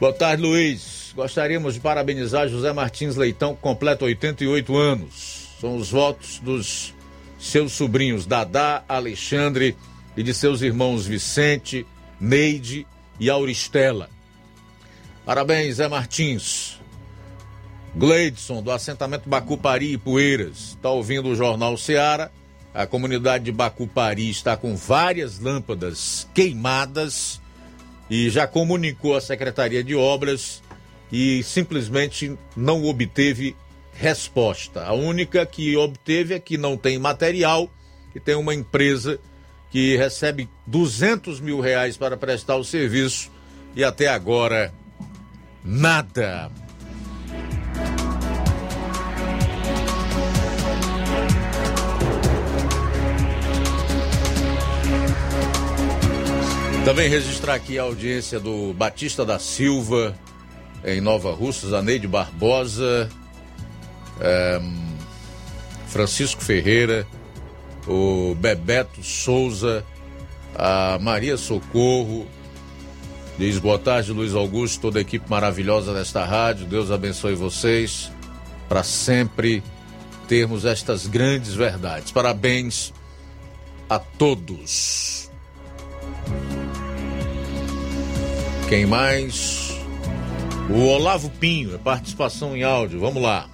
Boa tarde, Luiz. Gostaríamos de parabenizar José Martins Leitão, que completa 88 anos. São os votos dos seus sobrinhos Dadá, Alexandre e de seus irmãos Vicente, Neide e Auristela. Parabéns, Zé Martins. Gleidson, do assentamento Bacupari e Poeiras, está ouvindo o Jornal Seara. A comunidade de Bacupari está com várias lâmpadas queimadas e já comunicou à Secretaria de Obras e simplesmente não obteve resposta. A única que obteve é que não tem material e tem uma empresa que recebe 200 mil reais para prestar o serviço e até agora nada. Também registrar aqui a audiência do Batista da Silva, em Nova Russa, Zaneide Barbosa, é, Francisco Ferreira, o Bebeto Souza, a Maria Socorro. Diz boa tarde, Luiz Augusto, toda a equipe maravilhosa desta rádio. Deus abençoe vocês para sempre termos estas grandes verdades. Parabéns a todos. Quem mais? O Olavo Pinho, é participação em áudio. Vamos lá.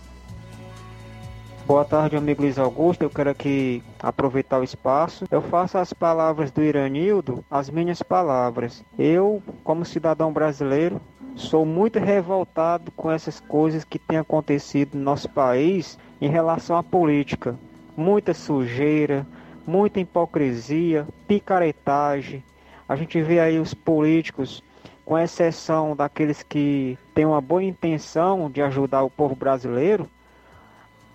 Boa tarde, amigo Luiz Augusto. Eu quero aqui aproveitar o espaço. Eu faço as palavras do Iranildo as minhas palavras. Eu, como cidadão brasileiro, sou muito revoltado com essas coisas que têm acontecido no nosso país em relação à política. Muita sujeira, muita hipocrisia, picaretagem. A gente vê aí os políticos com exceção daqueles que têm uma boa intenção de ajudar o povo brasileiro,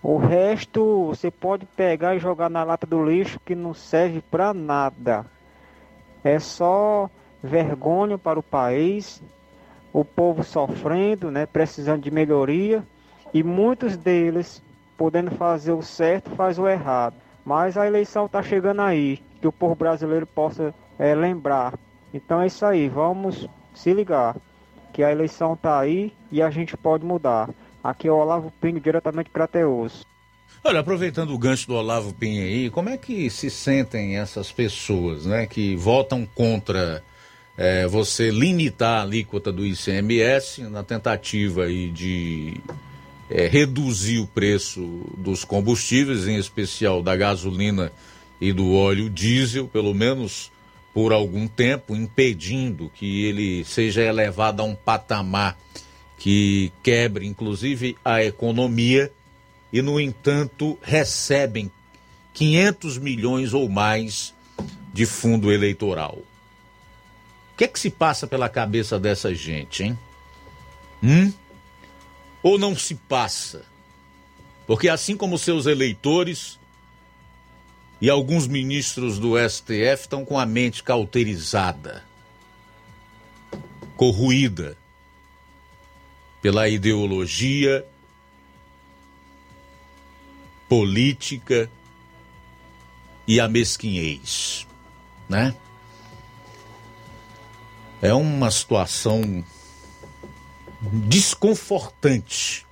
o resto você pode pegar e jogar na lata do lixo que não serve para nada. É só vergonha para o país, o povo sofrendo, né, precisando de melhoria e muitos deles podendo fazer o certo faz o errado. Mas a eleição está chegando aí, que o povo brasileiro possa é, lembrar. Então é isso aí, vamos se ligar, que a eleição tá aí e a gente pode mudar. Aqui é o Olavo Pinho, diretamente de Crateus. Olha, aproveitando o gancho do Olavo Pinho aí, como é que se sentem essas pessoas, né, que votam contra é, você limitar a alíquota do ICMS na tentativa aí de é, reduzir o preço dos combustíveis, em especial da gasolina e do óleo diesel, pelo menos por algum tempo, impedindo que ele seja elevado a um patamar que quebre, inclusive, a economia, e, no entanto, recebem 500 milhões ou mais de fundo eleitoral. O que é que se passa pela cabeça dessa gente, hein? Hum? Ou não se passa? Porque assim como seus eleitores, e alguns ministros do STF estão com a mente cauterizada, corruída pela ideologia política e a mesquinhez, né? É uma situação desconfortante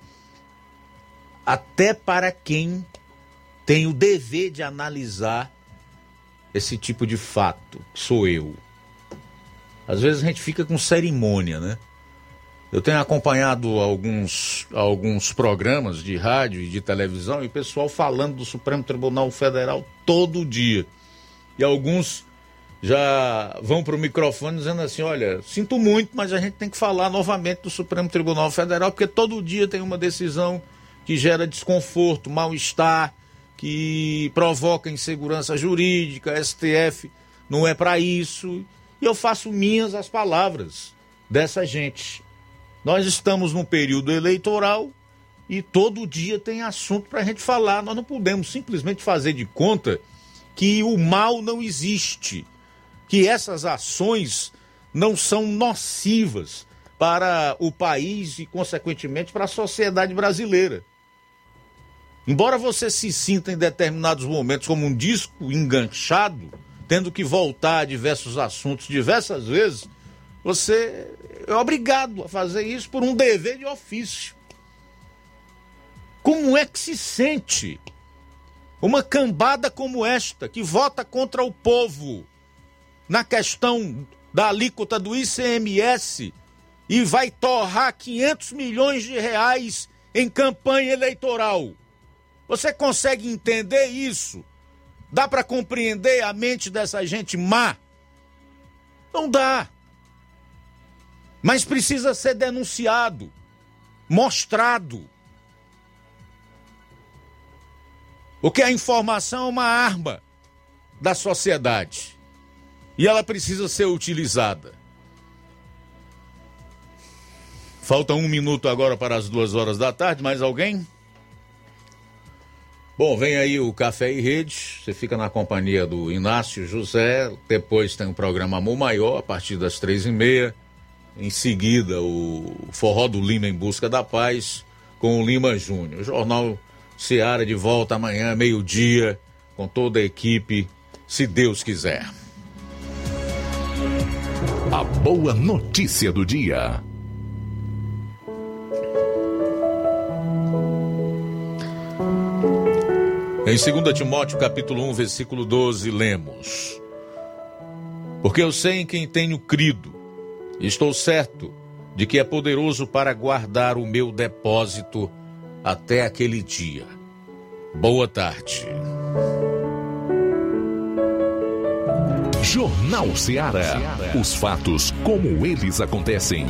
até para quem tem o dever de analisar esse tipo de fato, que sou eu. Às vezes a gente fica com cerimônia, né? Eu tenho acompanhado alguns, alguns programas de rádio e de televisão e pessoal falando do Supremo Tribunal Federal todo dia. E alguns já vão para o microfone dizendo assim: olha, sinto muito, mas a gente tem que falar novamente do Supremo Tribunal Federal, porque todo dia tem uma decisão que gera desconforto, mal-estar que provoca insegurança jurídica, STF não é para isso. E eu faço minhas as palavras dessa gente. Nós estamos num período eleitoral e todo dia tem assunto para a gente falar. Nós não podemos simplesmente fazer de conta que o mal não existe, que essas ações não são nocivas para o país e, consequentemente, para a sociedade brasileira. Embora você se sinta em determinados momentos como um disco enganchado, tendo que voltar a diversos assuntos diversas vezes, você é obrigado a fazer isso por um dever de ofício. Como é que se sente uma cambada como esta, que vota contra o povo na questão da alíquota do ICMS e vai torrar 500 milhões de reais em campanha eleitoral? Você consegue entender isso? Dá para compreender a mente dessa gente má? Não dá. Mas precisa ser denunciado, mostrado. Porque a informação é uma arma da sociedade e ela precisa ser utilizada. Falta um minuto agora para as duas horas da tarde. Mais alguém? Bom, vem aí o Café e Rede. Você fica na companhia do Inácio José. Depois tem o programa Amor Maior, a partir das três e meia. Em seguida, o Forró do Lima em Busca da Paz, com o Lima Júnior. O Jornal Seara de volta amanhã, meio-dia, com toda a equipe, se Deus quiser. A boa notícia do dia. Em 2 Timóteo capítulo 1, versículo 12, lemos: Porque eu sei em quem tenho crido, estou certo de que é poderoso para guardar o meu depósito até aquele dia. Boa tarde. Jornal Ceará. Os fatos como eles acontecem.